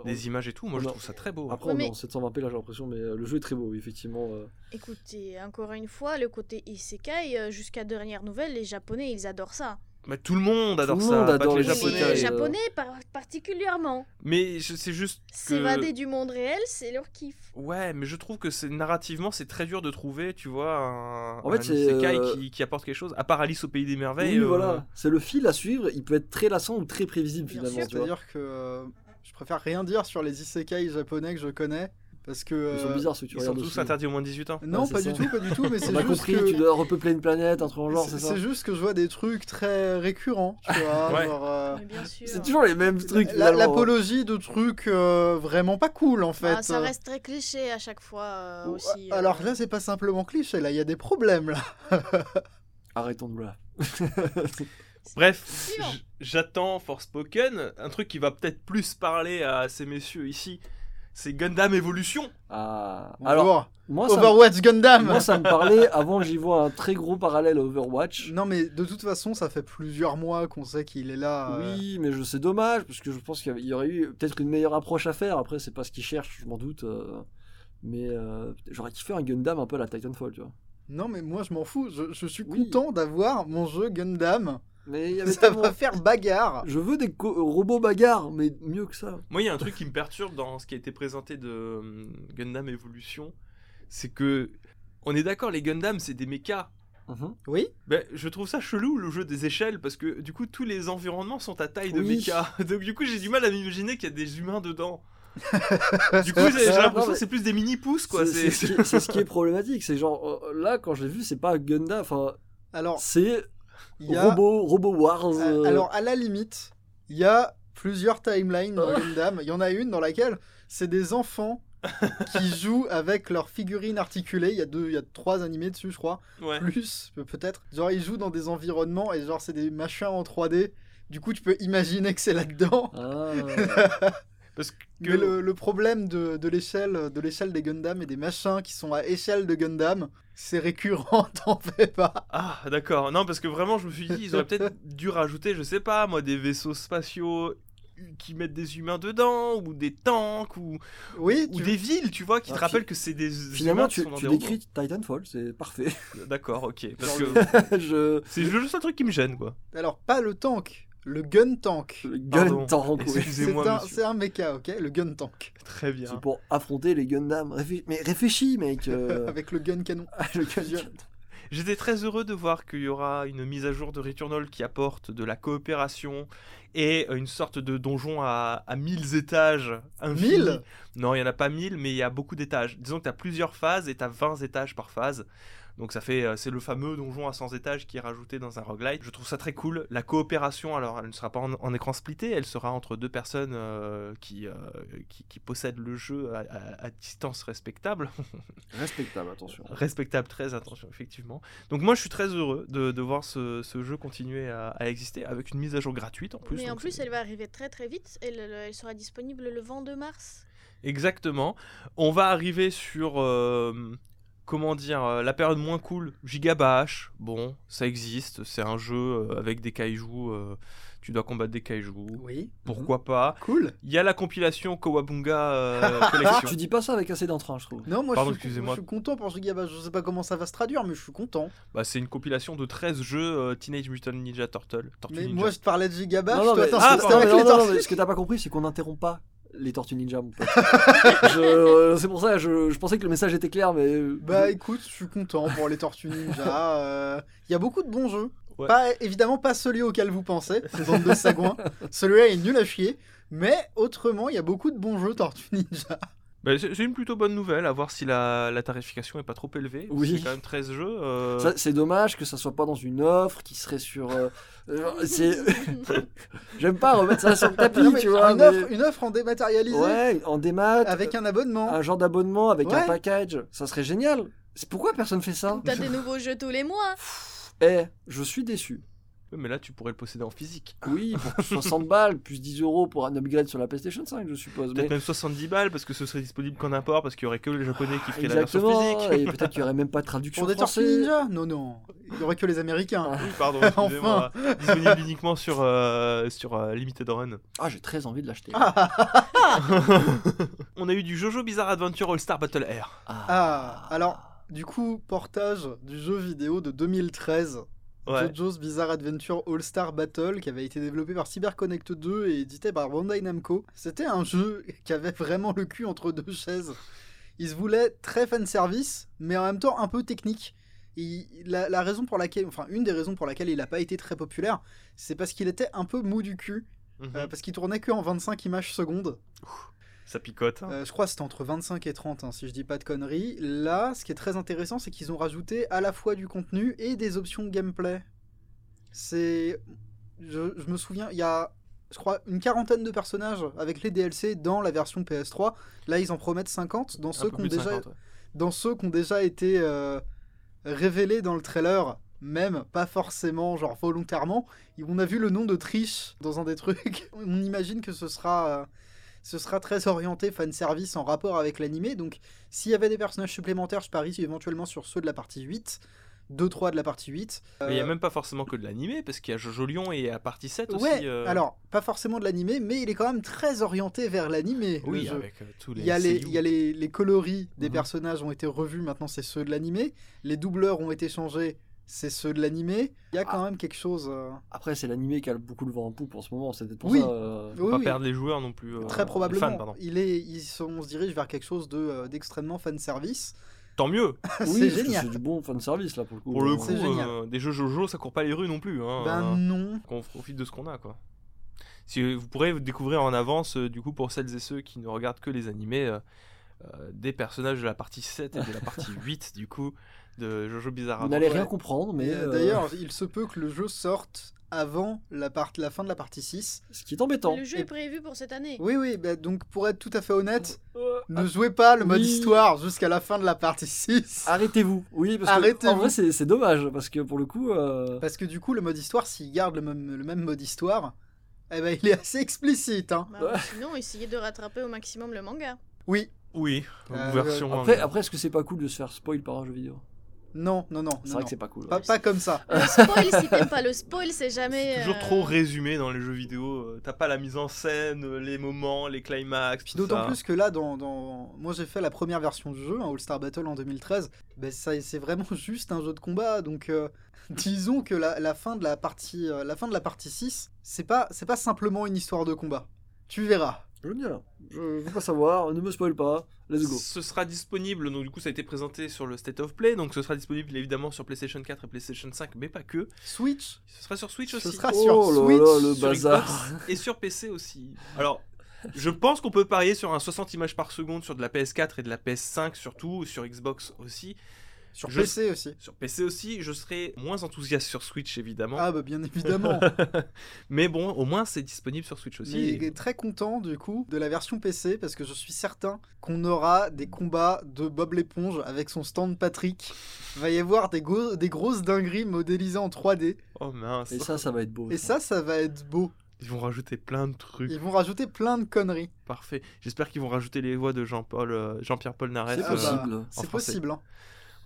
les images et tout. Moi je trouve ça très beau. Après, Ouais, on est mais- en 720p là, j'ai l'impression, mais le jeu est très beau, effectivement. Écoutez, encore une fois, le côté isekai, jusqu'à dernière nouvelle, les Japonais, ils adorent ça. Mais tout le monde adore Tout ça, monde pas adore que les japonais. mais isekai, les. Japonais par- particulièrement. Mais c'est juste que... S'évader du monde réel, c'est leur kiff. Ouais, mais je trouve que narrativement c'est très dur de trouver, tu vois, un, En un euh, qui, qui apporte quelque chose. À part Alice au pays des merveilles. Oui, euh, voilà. C'est le fil à suivre. Il peut être très lassant ou très prévisible Bien finalement. C'est-à-dire que euh, je préfère rien dire sur les isekai japonais que je connais. Parce que. Ils sont euh, bizarres ceux que tu Ils sont regardes tous interdits au moins de 18 ans. Non, Ouais, c'est pas ça. du tout, pas du tout, mais c'est On a juste compris, que. tu dois repeupler une planète, un truc en genre, c'est C'est ça c'est juste que je vois des trucs très récurrents, tu vois. Ouais. genre, euh, Mais bien sûr. C'est toujours les mêmes trucs. la- finalement. L'apologie de trucs euh, vraiment pas cool en fait. Ah, ça reste très cliché à chaque fois euh, Ou- aussi. euh. Alors là, c'est pas simplement cliché, là, il y a des problèmes là. Arrêtons de là. Bref, Suivant. j- j'attends Forspoken. Un truc qui va peut-être plus parler à ces messieurs ici, c'est Gundam Evolution. Ah, alors, moi ça, Overwatch Gundam moi, ça me parlait avant j'y vois un très gros parallèle à Overwatch. Non mais de toute façon ça fait plusieurs mois qu'on sait qu'il est là. euh, Oui, mais je c'est dommage parce que je pense qu'il y aurait eu peut-être une meilleure approche à faire. Après, c'est pas ce qu'ils cherchent, je m'en doute. euh, Mais euh, j'aurais kiffé un Gundam un peu à la Titanfall, tu vois. Non mais moi je m'en fous, je, je suis Oui. content d'avoir mon jeu Gundam. Mais il y avait Ça tellement- va faire bagarre. Je veux des robots bagarres, mais mieux que ça. Moi, il y a un truc qui me perturbe dans ce qui a été présenté de euh, Gundam Evolution, c'est que on est d'accord, les Gundam, c'est des mechas. Mhm. Oui Ben, je trouve ça chelou le jeu des échelles parce que du coup tous les environnements sont à taille de Oui. mecha. Donc du coup j'ai du mal à m'imaginer qu'il y a des humains dedans. du coup j'ai l'impression mais- que c'est plus des mini pousses quoi. C'est ce, qui est- c'est ce qui est problématique. C'est genre, euh, là, quand je l'ai vu, c'est pas Gundam, enfin, Alors c'est il y a Robo, Robo Wars. Euh, euh, Alors, à la limite, il y a plusieurs timelines dans. Gundam. Il y en a une dans laquelle c'est des enfants qui jouent avec leurs figurines articulées. Il y a deux, il y a trois animés dessus, je crois. ouais. Plus, pe- peut-être. Genre, ils jouent dans des environnements et genre, c'est des machins en 3D. Du coup, tu peux imaginer que c'est là-dedans. ah. Parce que Mais le, le problème de, de l'échelle de l'échelle des Gundam et des machins qui sont à échelle de Gundam, c'est récurrent, t'en fais pas. ah d'accord non parce que vraiment je me suis dit ils auraient peut-être dû rajouter je sais pas moi des vaisseaux spatiaux qui mettent des humains dedans ou des tanks ou, Oui, ou tu- des villes tu vois qui Ah, te rappellent que c'est des Finalement, humains qui tu, sont dans tu décris Titanfall, c'est parfait. D'accord ok parce que je... c'est le seul truc qui me gêne quoi. Alors, pas le tank, le gun tank. Le Pardon. Gun Tank, oui. C'est Excusez-moi un, c'est un mecha, ok Le gun tank. Très bien. C'est pour affronter les Gundam. Réfé- Mais réfléchis, mec. euh, Avec le gun canon. le Gun- J'étais très heureux de voir qu'il y aura une mise à jour de Returnal qui apporte de la coopération et une sorte de donjon à, à 1000 étages. infinis. 1000 Non, il n'y en a pas 1000, mais il y a beaucoup d'étages. Disons que tu as plusieurs phases et tu as 20 étages par phase. Donc ça fait, euh, c'est le fameux donjon à 100 étages qui est rajouté dans un roguelite. Je trouve ça très cool. La coopération, alors elle ne sera pas en, en écran splitté, elle sera entre deux personnes euh, qui, euh, qui, qui possèdent le jeu à, à- à distance respectable. Respectable, attention. respectable, très attention, effectivement. Donc moi, je suis très heureux de, de voir ce, ce jeu continuer à, à exister avec une mise à jour gratuite en plus. Mais en plus, elle va arriver très très vite. Elle, elle- elle sera disponible le 22 mars. Exactement. On va arriver sur, euh, comment dire, euh, la période moins cool, Gigabash. Bon, ça existe, c'est un jeu euh, avec des kaijus. euh, tu dois combattre des kaijus. Oui. Pourquoi pas? Cool. Il y a la compilation Kawabunga euh, Ah, Collection. tu dis pas ça avec assez d'entrain, je trouve. Non, moi Pardon, je, suis, excusez-moi. je suis content pour ce Gigabas. Je sais pas comment ça va se traduire, mais je suis content. Bah, c'est une compilation de 13 jeux euh, Teenage Mutant Ninja Turtle. Tortue Mais Ninja. moi je te parlais de Gigabas. non, non, toi, mais, attends, ah, c'était pardon, avec non, les non, non, mais ce que t'as pas compris, c'est qu'on n'interrompt pas les tortues ninja, mon pote. Je- euh, c'est pour ça, je, je pensais que le message était clair, mais. euh, Bah écoute, je suis content pour les Tortues Ninja. euh, Il y a beaucoup de bons jeux. Ouais. Pas, évidemment pas celui auquel vous pensez, bande de sagouins. Celui-là est nul à chier. Mais autrement, il y a beaucoup de bons jeux Tortues Ninja. Bah, c'est une plutôt bonne nouvelle, à voir si la, la tarification est pas trop élevée. Oui. C'est quand même 13 jeux. euh, Ça, c'est dommage que ça soit pas dans une offre qui serait sur. euh, euh, c'est. J'aime pas remettre ça sur le tapis, Non, mais tu vois. une, mais- offre, une offre en dématérialisé Ouais, en démat. avec un abonnement. un genre d'abonnement avec un package, ça serait génial. C'est pourquoi personne fait ça? T'as des nouveaux jeux tous les mois. Eh, je suis déçu. Ouais, Mais là, tu pourrais le posséder en physique. Oui, pour 60 balles plus 10 euros pour un upgrade sur la PlayStation 5, je suppose. Peut-être Mais... même 70 balles parce que ce serait disponible qu'en import parce qu'il y aurait que les japonais qui feraient la version Exactement. physique. Et peut-être qu'il y aurait même pas de traduction Pour des Tortues française. Ninja? Non, non. Il y aurait que les Américains. Ah. Oui, pardon, excusez-moi. Disponible uniquement sur, euh, sur euh, Limited Run. Ah, j'ai très envie de l'acheter. On a eu du Jojo Bizarre Adventure All Star Battle Air. Ah, alors, du coup, portage du jeu vidéo de 2013. Ouais. JoJo's Bizarre Adventure All-Star Battle qui avait été développé par CyberConnect 2 et édité par Bandai Namco. C'était un jeu qui avait vraiment le cul entre deux chaises. Il se voulait très fanservice, mais en même temps un peu technique. La, la raison pour laquelle, enfin une des raisons pour laquelle il n'a pas été très populaire, c'est parce qu'il était un peu mou du cul, Mhm. euh, parce qu'il tournait que en 25 images secondes. Ça picote. hein. Euh, je crois que c'était entre 25 et 30, hein, si je dis pas de conneries. Là, ce qui est très intéressant, c'est qu'ils ont rajouté à la fois du contenu et des options de gameplay. C'est. Je, je me souviens, il y a, je crois, une quarantaine de personnages avec les DLC dans la version PS3. Là, ils en promettent 50 dans ceux qui ont déjà, 50, ouais. dans ceux qui ont déjà été euh, révélés dans le trailer. Même pas forcément, genre volontairement. On a vu le nom de Trish dans un des trucs. On imagine que ce sera, euh, ce sera très orienté fan service en rapport avec l'animé. Donc, s'il y avait des personnages supplémentaires, je parie éventuellement sur ceux de la partie 8. 2-3 de la partie 8. Mais il n'y a Euh, même pas forcément que de l'animé, parce qu'il y a Jojo Lion et la partie 7 aussi. Euh, alors, pas forcément de l'animé, mais il est quand même très orienté vers l'animé. Oui, jeu. avec euh, tous les. Il y a les, seiyuu. il y a les, les coloris des Mhm. personnages ont été revus, maintenant c'est ceux de l'animé. Les doubleurs ont été changés, c'est ceux de l'animé? Il y a quand même quelque chose euh, Après, c'est l'animé qui a beaucoup le vent en poupe en ce moment. C'est peut-être pour Oui. ça. euh, oui, pas oui, perdre les joueurs non plus. euh, très les probablement. fans, pardon. il est, ils sont, on se dirige vers quelque chose de, euh, d'extrêmement fan service. Tant mieux. oui, c'est génial. C'est du bon fan service là pour le coup. Pour le coup, euh, des jeux Jojo, ça court pas les rues non plus. Hein, Ben Euh, non. qu'on profite de ce qu'on a quoi. Si vous pourrez découvrir en avance euh, du coup pour celles et ceux qui ne regardent que les animés euh, des personnages de la partie 7 et de la partie 8 du coup de Jojo Bizarre Vous n'allez rien comprendre, mais euh, D'ailleurs, il se peut que le jeu sorte avant la, part, la fin de la partie 6. ce qui est embêtant. Le jeu Et- est prévu pour cette année. Oui, oui, bah, donc pour être tout à fait honnête, Euh, ne jouez pas le mode oui. histoire jusqu'à la fin de la partie 6. Arrêtez-vous. Oui, parce que en vrai, c'est c'est dommage parce que pour le coup, euh, Parce que du coup, le mode histoire, s'il garde le même, le même mode histoire, eh ben, il est assez explicite. Hein. Bah, sinon, essayez de rattraper au maximum le manga. Oui, Oui, Euh, version après, est-ce que c'est pas cool de se faire spoil par un jeu vidéo? Non, non, non. C'est vrai non. que c'est pas cool. Pas, ouais. pas comme ça. Le spoil, si t'aimes pas le spoil, c'est jamais. C'est toujours euh, trop résumé dans les jeux vidéo. euh, T'as pas la mise en scène, les moments, les climax. Puis d'autant ça. plus que là, dans, dans... moi j'ai fait la première version du jeu, un All-Star Battle en 2013, ben, ça, c'est vraiment juste un jeu de combat. Donc euh, disons que la, la fin de la partie, euh, la fin de la partie 6, c'est pas, c'est pas simplement une histoire de combat. Tu verras. Génial. Je veux pas savoir. Ne me spoil pas. Let's go. Ce sera disponible, donc du coup ça a été présenté sur le State of Play, donc ce sera disponible évidemment sur PlayStation 4 et PlayStation 5, mais pas que. Switch, Ce sera sur Switch ce aussi. sera Oh sur là Switch. là, le sur bazar. Xbox et sur PC aussi. Alors, je pense qu'on peut parier sur un 60 images par seconde sur de la PS4 et de la PS5 surtout, sur Xbox aussi. Sur Je- PC aussi. Sur PC aussi, je serai moins enthousiaste sur Switch évidemment. Ah bah bien évidemment. Mais bon, au moins c'est disponible sur Switch aussi. Mais très content du coup de la version PC parce que je suis certain qu'on aura des combats de Bob l'éponge avec son stand Patrick. Il va y avoir des, go- des grosses dingueries modélisées en 3D. Oh mince. Et ça, ça va être beau. Et ça, ça va être beau. Ils vont rajouter plein de trucs. Ils vont rajouter plein de conneries. Parfait. J'espère qu'ils vont rajouter les voix de Jean-Paul, euh, Jean-Pierre Paul Nares. C'est Ah bah, possible. C'est français. possible. Hein.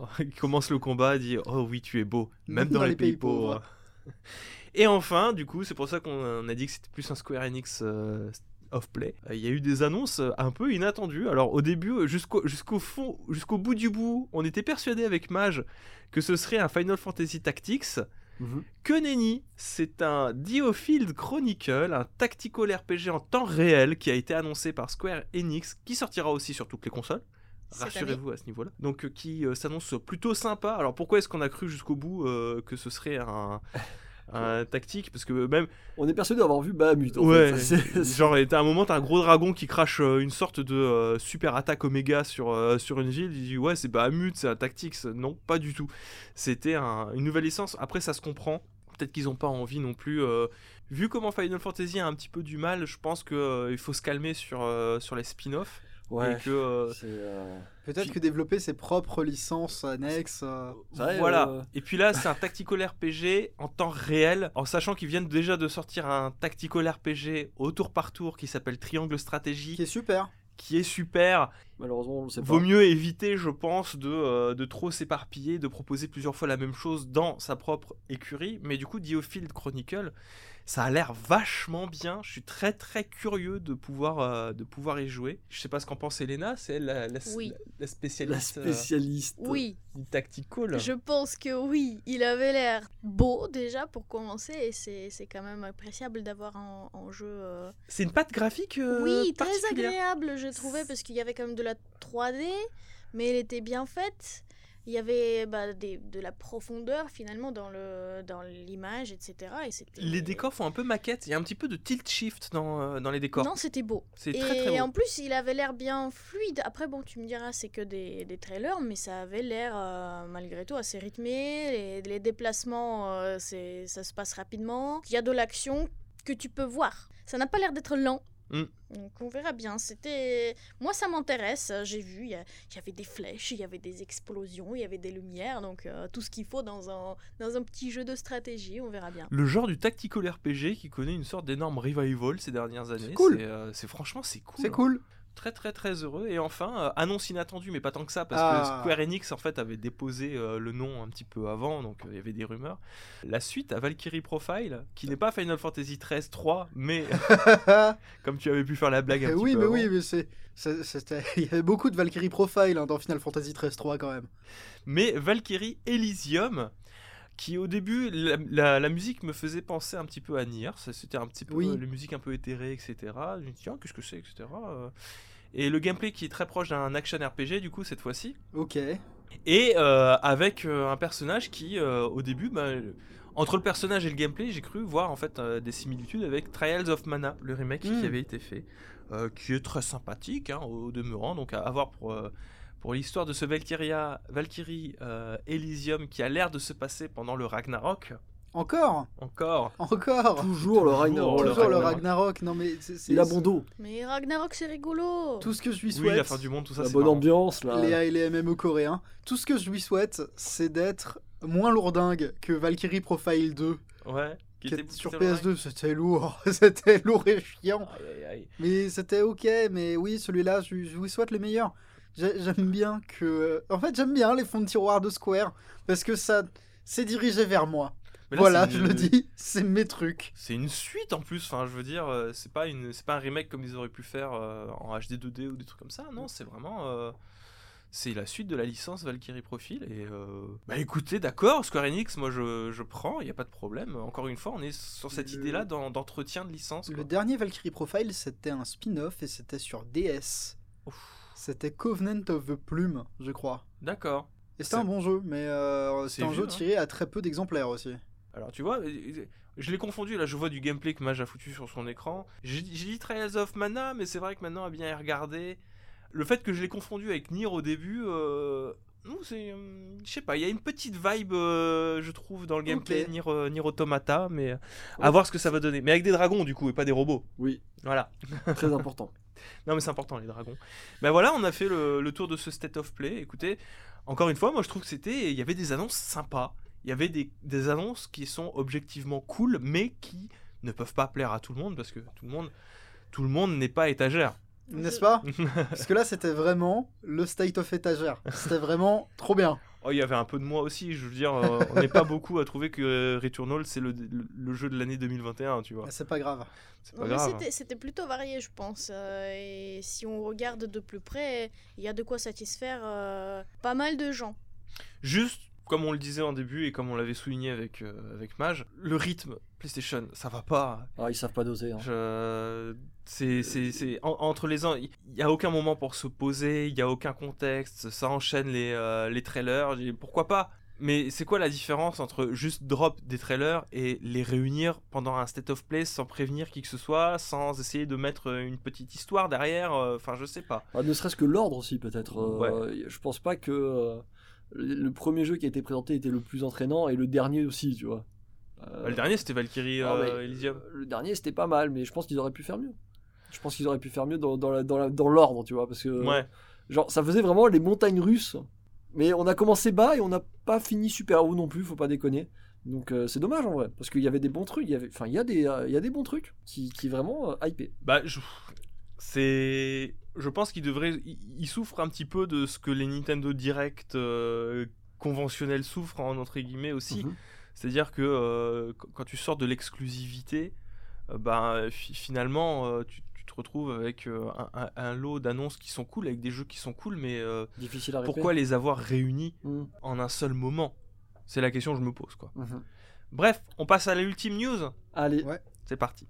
Il commence le combat dit Oh oui, tu es beau, même dans, les, pays, pauvres. pauvres. et enfin, du coup, c'est pour ça qu'on a dit que c'était plus un Square Enix euh, off-play. Euh, Il y a eu des annonces euh, un peu inattendues. Alors, au début, euh, jusqu'au jusqu'au fond, jusqu'au bout du bout, on était persuadé avec Mage que ce serait un Final Fantasy Tactics. Mhm. Que nenni, c'est un Diofield Chronicle, un tactical RPG en temps réel qui a été annoncé par Square Enix, qui sortira aussi sur toutes les consoles. Rassurez-vous à ce niveau-là. Donc euh, qui euh, s'annonce plutôt sympa. Alors pourquoi est-ce qu'on a cru jusqu'au bout euh, que ce serait un, un tactique? Parce que même On est persuadé d'avoir vu Bahamut. En ouais, fait. C'est- genre t'as un moment t'as un gros dragon qui crache euh, une sorte de euh, super attaque Oméga sur euh, sur une ville. Il dit ouais c'est Bahamut, c'est un tactics. Non pas du tout. C'était un- une nouvelle licence. Après ça se comprend. Peut-être qu'ils n'ont pas envie non plus. euh, vu comment Final Fantasy a un petit peu du mal, je pense que euh, il faut se calmer sur euh, sur les spin-offs Ouais. et que euh, euh, Peut-être Puis- que développer ses propres licences annexes. euh, vrai, voilà. euh, Et puis là, c'est un tactical RPG en temps réel, en sachant qu'ils viennent déjà de sortir un tactical RPG au tour par tour qui s'appelle Triangle Stratégie, qui est super. qui est super. Malheureusement, on le sait pas. Vaut mieux éviter, je pense, de, euh, de trop s'éparpiller, de proposer plusieurs fois la même chose dans sa propre écurie. Mais du coup, Diofield Chronicle, ça a l'air vachement bien. Je suis très très curieux de pouvoir, euh, de pouvoir y jouer. Je sais pas ce qu'en pense Elena, c'est elle la, la, Oui. la- la La spécialiste euh, spécialiste. Oui, du tactical. je pense que oui. Il avait l'air beau déjà pour commencer et c'est c'est quand même appréciable d'avoir en, en jeu. euh, C'est une patte graphique euh, oui, très agréable, je trouvais, parce qu'il y avait quand même de la 3D, mais elle était bien faite. Il y avait bah, des, de la profondeur finalement dans le dans l'image, etc. Et Les décors font un peu maquette. Il y a un petit peu de tilt shift dans, euh, dans les décors. Non, c'était beau. C'est Et très très beau. en plus, il avait l'air bien fluide. Après, bon, tu me diras, c'est que des, des trailers, mais ça avait l'air euh, malgré tout assez rythmé. Les, les déplacements, euh, c'est, ça se passe rapidement. Il y a de l'action que tu peux voir. Ça n'a pas l'air d'être lent. Mm. Donc on verra bien. C'était, moi ça m'intéresse. J'ai vu, il y, a- il y avait des flèches, il y avait des explosions, il y avait des lumières, donc euh, tout ce qu'il faut dans un dans un petit jeu de stratégie. On verra bien. Le genre du tactical RPG qui connaît une sorte d'énorme revival ces dernières années. cool. C'est euh, c'est- franchement c'est cool. C'est hein. cool. Très très très heureux. Et enfin, euh, annonce inattendue, mais pas tant que ça, parce Ah. que Square Enix en fait avait déposé euh, le nom un petit peu avant, donc euh, il y avait des rumeurs. La suite à Valkyrie Profile, qui n'est pas Final Fantasy 13 3, mais comme tu avais pu faire la blague un petit oui, peu mais avant. oui, mais c'est, il y avait beaucoup de Valkyrie Profile hein, dans Final Fantasy 13-3 quand même. mais Valkyrie Elysium qui au début la, la- la musique me faisait penser un petit peu à Nier c'était un petit peu Oui. les musiques un peu éthérées etc je me dis tiens qu'est-ce que c'est etc euh. et le gameplay qui est très proche d'un action RPG du coup cette fois-ci Ok. et euh, avec euh, un personnage qui euh, au début bah, entre le personnage et le gameplay j'ai cru voir en fait euh, des similitudes avec Trials of Mana le remake Mm. qui avait été fait qui est très sympathique hein, au demeurant donc à, à voir pour pour l'histoire de ce Valkyria, Valkyrie euh, Elysium qui a l'air de se passer pendant le Ragnarok, Encore? Encore. Encore? Toujours le Toujours Ragnarok. le Toujours le Ragnarok. Ragnarok. Non mais c'est, la bon Mais Ragnarok c'est rigolo. Tout ce que je lui Oui, souhaite, la fin du monde, tout ça. la c'est bonne marrant. ambiance là. les, les MMO coréens, tout ce que je lui souhaite, c'est d'être moins lourdingue que Valkyrie Profile 2. Ouais. Qui était- sur qui était le PS2, c'était lourd. c'était lourd et chiant. Aïe, aïe, aïe. Mais c'était ok, mais oui, celui-là, je, je lui souhaite le meilleur. J'ai- J'aime bien que. En fait, j'aime bien les fonds de tiroir de Square parce que ça. C'est dirigé vers moi. Là, voilà, je le dis, c'est mes trucs. C'est une suite en plus. Enfin, je veux dire, euh, c'est pas une, c'est pas un remake comme ils auraient pu faire euh, en HD 2D ou des trucs comme ça. Non, c'est vraiment. euh, c'est la suite de la licence Valkyrie Profile et euh, bah écoutez d'accord Square Enix moi je, je prends il y a pas de problème encore une fois on est sur cette Le- idée là d'entretien de licence Le dernier Valkyrie Profile, c'était un spin-off et c'était sur DS. Ouf. C'était Covenant of the Plume, je crois. d'accord Et c'était C'est- un bon jeu, mais euh, C'est un vieux, jeu hein. tiré à très peu d'exemplaires aussi. Alors tu vois, euh, je l'ai confondu, là je vois du gameplay que Mage a foutu sur son écran. J'ai j'ai dit Trials of Mana, mais c'est vrai que maintenant à bien y regarder, le fait que je l'ai confondu avec Nier au début, euh, non, c'est... euh, je sais pas, il y a une petite vibe, euh, je trouve, dans le gameplay Ok. Nier, euh, Nier Automata, mais à voir ce que ça va donner. Mais avec des dragons du coup, et pas des robots. Oui, Voilà. très important. Non mais c'est important les dragons. Ben voilà, on a fait le, le tour de ce State of Play. Écoutez, encore une fois, moi je trouve que c'était, il y avait des annonces sympas. Il y avait des, des annonces qui sont objectivement cool, mais qui ne peuvent pas plaire à tout le monde parce que tout le monde, tout le monde n'est pas étagère. N'est-ce pas Parce que là, c'était vraiment le state of étagère. C'était vraiment trop bien. Oh, il y avait un peu de moi aussi. Je veux dire, euh, on n'est pas beaucoup à trouver que euh, Returnal c'est le, le- le jeu de l'année 2021, tu vois. C'est pas grave. C'est Non, pas mais grave. c'était- C'était plutôt varié, je pense. euh, et si on regarde de plus près, il y a de quoi satisfaire euh, pas mal de gens. Juste, comme on le disait en début et comme on l'avait souligné avec, euh, avec Mage, le rythme PlayStation, ça va pas. Ah, ils savent pas doser. hein. Je... C'est, c'est, c'est... en- entre les ans, il n'y a aucun moment pour se poser, il n'y a aucun contexte, ça enchaîne les, euh, les trailers, pourquoi pas? Mais c'est quoi la différence entre juste drop des trailers et les réunir pendant un state of play sans prévenir qui que ce soit, sans essayer de mettre une petite histoire derrière euh, Enfin, je sais pas. Ah, ne serait-ce que l'ordre aussi, peut-être. euh, Ouais. Je pense pas que euh, le premier jeu qui a été présenté était le plus entraînant et le dernier aussi, tu vois. Euh, Le dernier, c'était Valkyrie ah, euh, Elysium. Le dernier, c'était pas mal, mais je pense qu'ils auraient pu faire mieux. Je pense qu'ils auraient pu faire mieux dans, dans, la- dans, dans l'ordre, tu vois, parce que Ouais. genre ça faisait vraiment les montagnes russes. Mais on a commencé bas et on n'a pas fini super haut non plus, faut pas déconner. Donc euh, c'est dommage en vrai, parce qu'il y avait des bons trucs, il y avait, enfin il y a des, il y a des bons trucs qui, qui vraiment hypé. Bah, je... c'est. Je pense qu'il devrait. Il il souffre un petit peu de ce que les Nintendo Direct euh, conventionnels souffrent, en, entre guillemets aussi. Mhm. C'est-à-dire que euh, qu- quand tu sors de l'exclusivité, euh, bah, fi- finalement, euh, tu, tu te retrouves avec euh, un, un- un lot d'annonces qui sont cool, avec des jeux qui sont cool, mais euh, Difficile à répéter. pourquoi les avoir réunis Mhm. en un seul moment? C'est la question que je me pose, quoi. Mhm. Bref, on passe à l'ultime news. Allez, Ouais. C'est parti.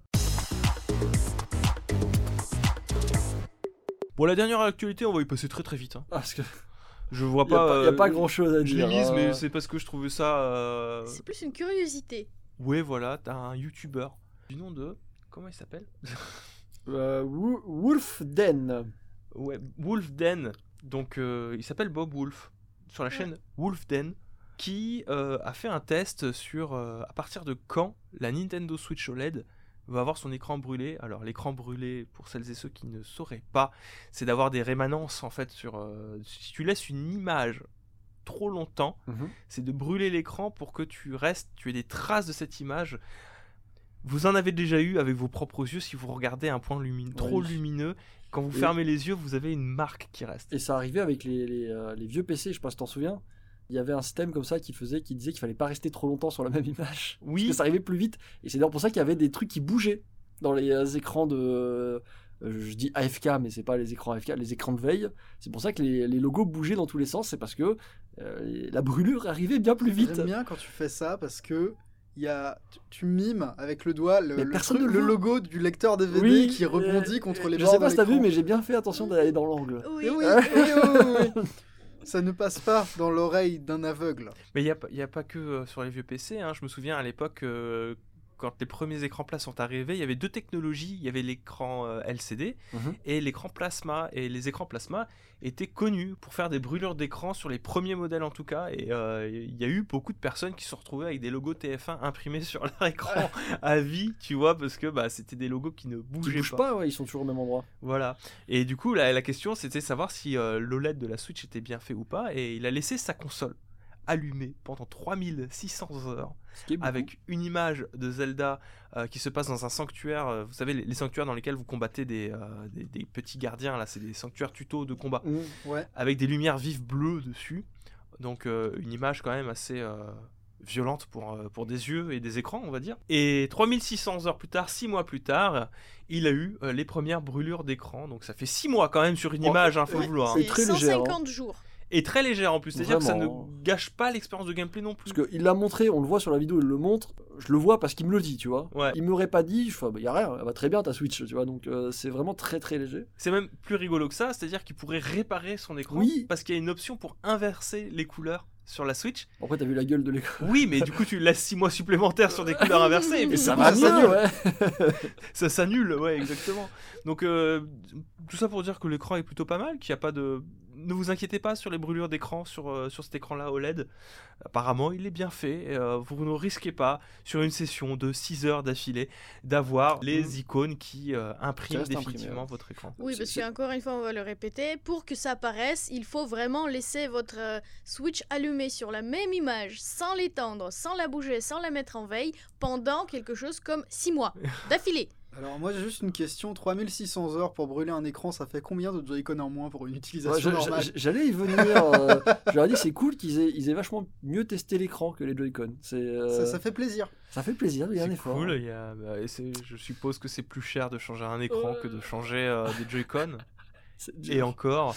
Bon, la dernière actualité, on va y passer très très vite. hein. Ah, parce que Je vois pas, pas. y a euh, pas grand chose à Je dire. mise, hein. mais c'est parce que je trouvais ça. euh, C'est plus une curiosité. Ouais, voilà, t'as un YouTuber du nom de. Comment il s'appelle? Euh, Wo- Wolfden. Ouais, Wolfden. Donc, euh, il s'appelle Bob Wolf. Sur la Ouais. chaîne Wolfden. Qui euh, a fait un test sur euh, à partir de quand la Nintendo Switch OLED va avoir son écran brûlé. Alors l'écran brûlé, pour celles et ceux qui ne sauraient pas, c'est d'avoir des rémanences en fait sur... euh, si tu laisses une image trop longtemps, Mhm. c'est de brûler l'écran pour que tu restes, tu aies des traces de cette image. Vous en avez déjà eu avec vos propres yeux si vous regardez un point lumineux, trop Oui. lumineux. Quand vous Et- fermez les yeux, vous avez une marque qui reste. Et ça arrivait avec les, les, euh, les vieux PC, je sais pas si t'en souviens. Il y avait un système comme ça qui faisait, qui disait qu'il fallait pas rester trop longtemps sur la même image. Parce Oui, que ça arrivait plus vite. Et c'est d'ailleurs pour ça qu'il y avait des trucs qui bougeaient dans les euh, écrans de. euh, je dis AFK, mais c'est pas les écrans AFK, les écrans de veille. C'est pour ça que les, les logos bougeaient dans tous les sens. C'est parce que euh, la brûlure arrivait bien plus vite. J'aime bien quand tu fais ça parce que il y a, tu, tu mimes avec le doigt le, truc- logo du lecteur DVD Oui, qui rebondit euh, contre les Je bords sais pas si t'as vu, mais j'ai bien fait attention d'aller dans l'angle. Oui. Eh oui, Ouais. oui, oui, oui, oui. Ça ne passe pas dans l'oreille d'un aveugle. mais il n'y a, y a pas que euh, sur les vieux PC. hein. Je me souviens à l'époque, euh, quand les premiers écrans plats sont arrivés, il y avait deux technologies. Il y avait l'écran euh, LCD Mhm. et l'écran plasma. Et les écrans plasma étaient connus pour faire des brûlures d'écran sur les premiers modèles en tout cas. Et euh, il y a eu beaucoup de personnes qui se sont retrouvées avec des logos TF1 imprimés sur leur écran à vie, tu vois, parce que bah, c'était des logos qui ne Ils bougeaient bougent pas, ouais, ils sont toujours au même endroit. Voilà. Et du coup, la, la question, c'était de savoir si euh, l'OLED de la Switch était bien fait ou pas. Et il a laissé sa console allumée pendant 3600 heures avec une image de Zelda euh, qui se passe dans un sanctuaire. euh, vous savez, les, les sanctuaires dans lesquels vous combattez des, euh, des, des petits gardiens, là, c'est des sanctuaires tuto de combat. Ouais. avec des lumières vives bleues dessus. Donc euh, une image quand même assez euh, violente pour, euh, pour des yeux et des écrans, on va dire. Et 3600 heures plus tard, 6 mois plus tard, il a eu euh, les premières brûlures d'écran. Donc ça fait 6 mois quand même sur une Oh, image, hein, faut Ouais, le vouloir. c'est très léger, hein. 150 jours. Et très légère en plus, c'est-à-dire que ça ne gâche pas l'expérience de gameplay non plus. Parce qu'il l'a montré, on le voit sur la vidéo, il le montre. Je le vois parce qu'il me le dit, tu vois. Ouais. Il m'aurait pas dit, je fais, bah, y a rien, elle va très bien ta Switch, tu vois. Donc euh, c'est vraiment très très léger. C'est même plus rigolo que ça, c'est-à-dire qu'il pourrait réparer son écran Oui. parce qu'il y a une option pour inverser les couleurs sur la Switch. Après, t'as vu la gueule de l'écran. Oui, mais du coup, tu laisses 6 mois supplémentaires sur des couleurs inversées. Et Et puis ça va bien, s'annule. ouais. Ça s'annule, ouais, exactement. Donc, euh, tout ça pour dire que l'écran est plutôt pas mal, qu'il n'y a pas de. Ne vous inquiétez pas sur les brûlures d'écran sur, euh, sur cet écran-là OLED. Apparemment, il est bien fait. et, euh, vous ne risquez pas, sur une session de 6 heures d'affilée, d'avoir les Mhm. icônes qui euh, impriment définitivement ouais. votre écran. Oui, parce qu'encore une fois, on va le répéter, pour que ça apparaisse, il faut vraiment laisser votre euh, Switch allumée sur la même image, sans l'étendre, sans la bouger, sans la mettre en veille, pendant quelque chose comme 6 mois d'affilée. Alors moi j'ai juste une question, 3600 heures pour brûler un écran, ça fait combien de Joy-Con en moins pour une utilisation normale J'allais y venir. euh, je leur ai dit, c'est cool qu'ils aient, ils aient vachement mieux testé l'écran que les Joy-Con. C'est, euh, ça, ça, ça fait plaisir. fait plaisir, il y a un C'est effort. cool. il y a- bah, je suppose que c'est plus cher de changer un écran que de changer euh, des Joy-Con. Et encore,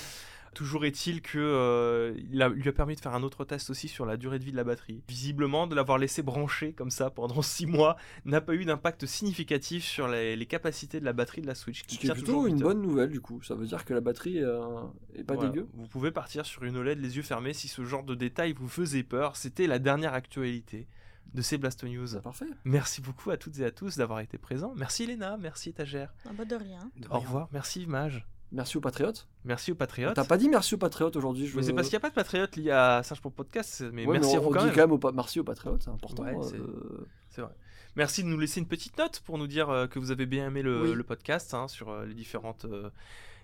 toujours est-il que euh, il a- lui a permis de faire un autre test aussi sur la durée de vie de la batterie. Visiblement, de l'avoir laissé brancher comme ça pendant 6 mois n'a pas eu d'impact significatif sur les, les capacités de la batterie de la Switch. Ce qui est tient plutôt toujours une bonne nouvelle du coup. Ça veut dire que la batterie euh, est pas Voilà. dégueu. Vous pouvez partir sur une OLED les yeux fermés si ce genre de détails vous faisait peur. C'était la dernière actualité de ces Blasto News. C'est parfait. Merci beaucoup à toutes et à tous d'avoir été présents. Merci Elena, merci Étagère. Ah bah de rien. De Au rien. revoir, merci Mage. Merci aux patriotes. Merci aux patriotes. T'as pas dit merci aux patriotes aujourd'hui. Je... Mais c'est parce qu'il n'y a pas de patriotes liés à Singe pour Podcast, mais Ouais, merci mais à on, vous on quand dit même. quand même aux pa- merci aux patriotes, c'est important. Ouais, c'est- euh, C'est vrai. Merci de nous laisser une petite note pour nous dire euh, que vous avez bien aimé le, Oui. le podcast hein, sur euh, les, différentes, euh,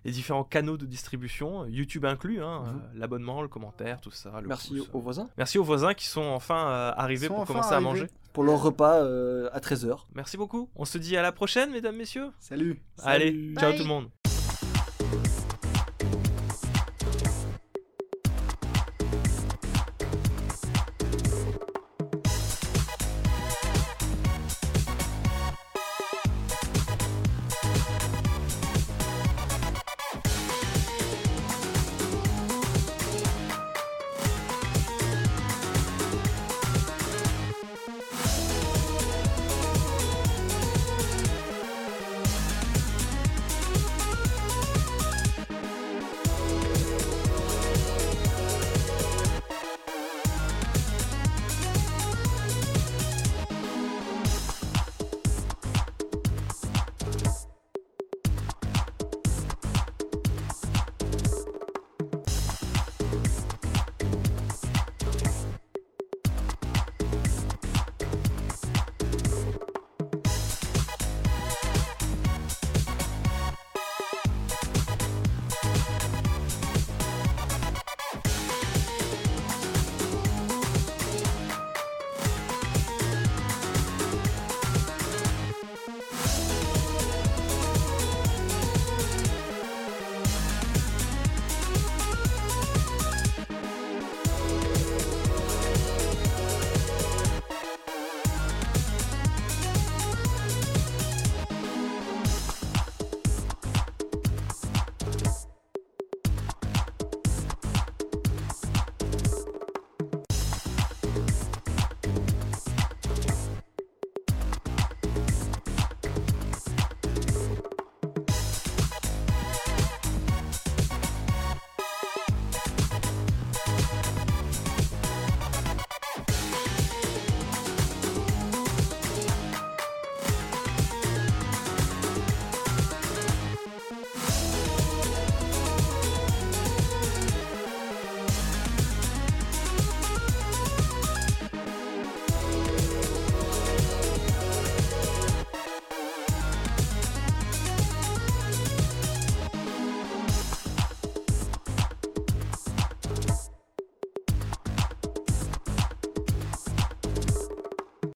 les différents canaux de distribution, YouTube inclus, hein, Mhm. euh, l'abonnement, le commentaire, tout ça. le Merci pouce. aux voisins Merci aux voisins qui sont enfin euh, arrivés sont pour enfin commencer à manger. pour leur repas euh, à 13h. Merci beaucoup. On se dit à la prochaine, mesdames, messieurs. Salut Allez, ciao Bye. tout le monde.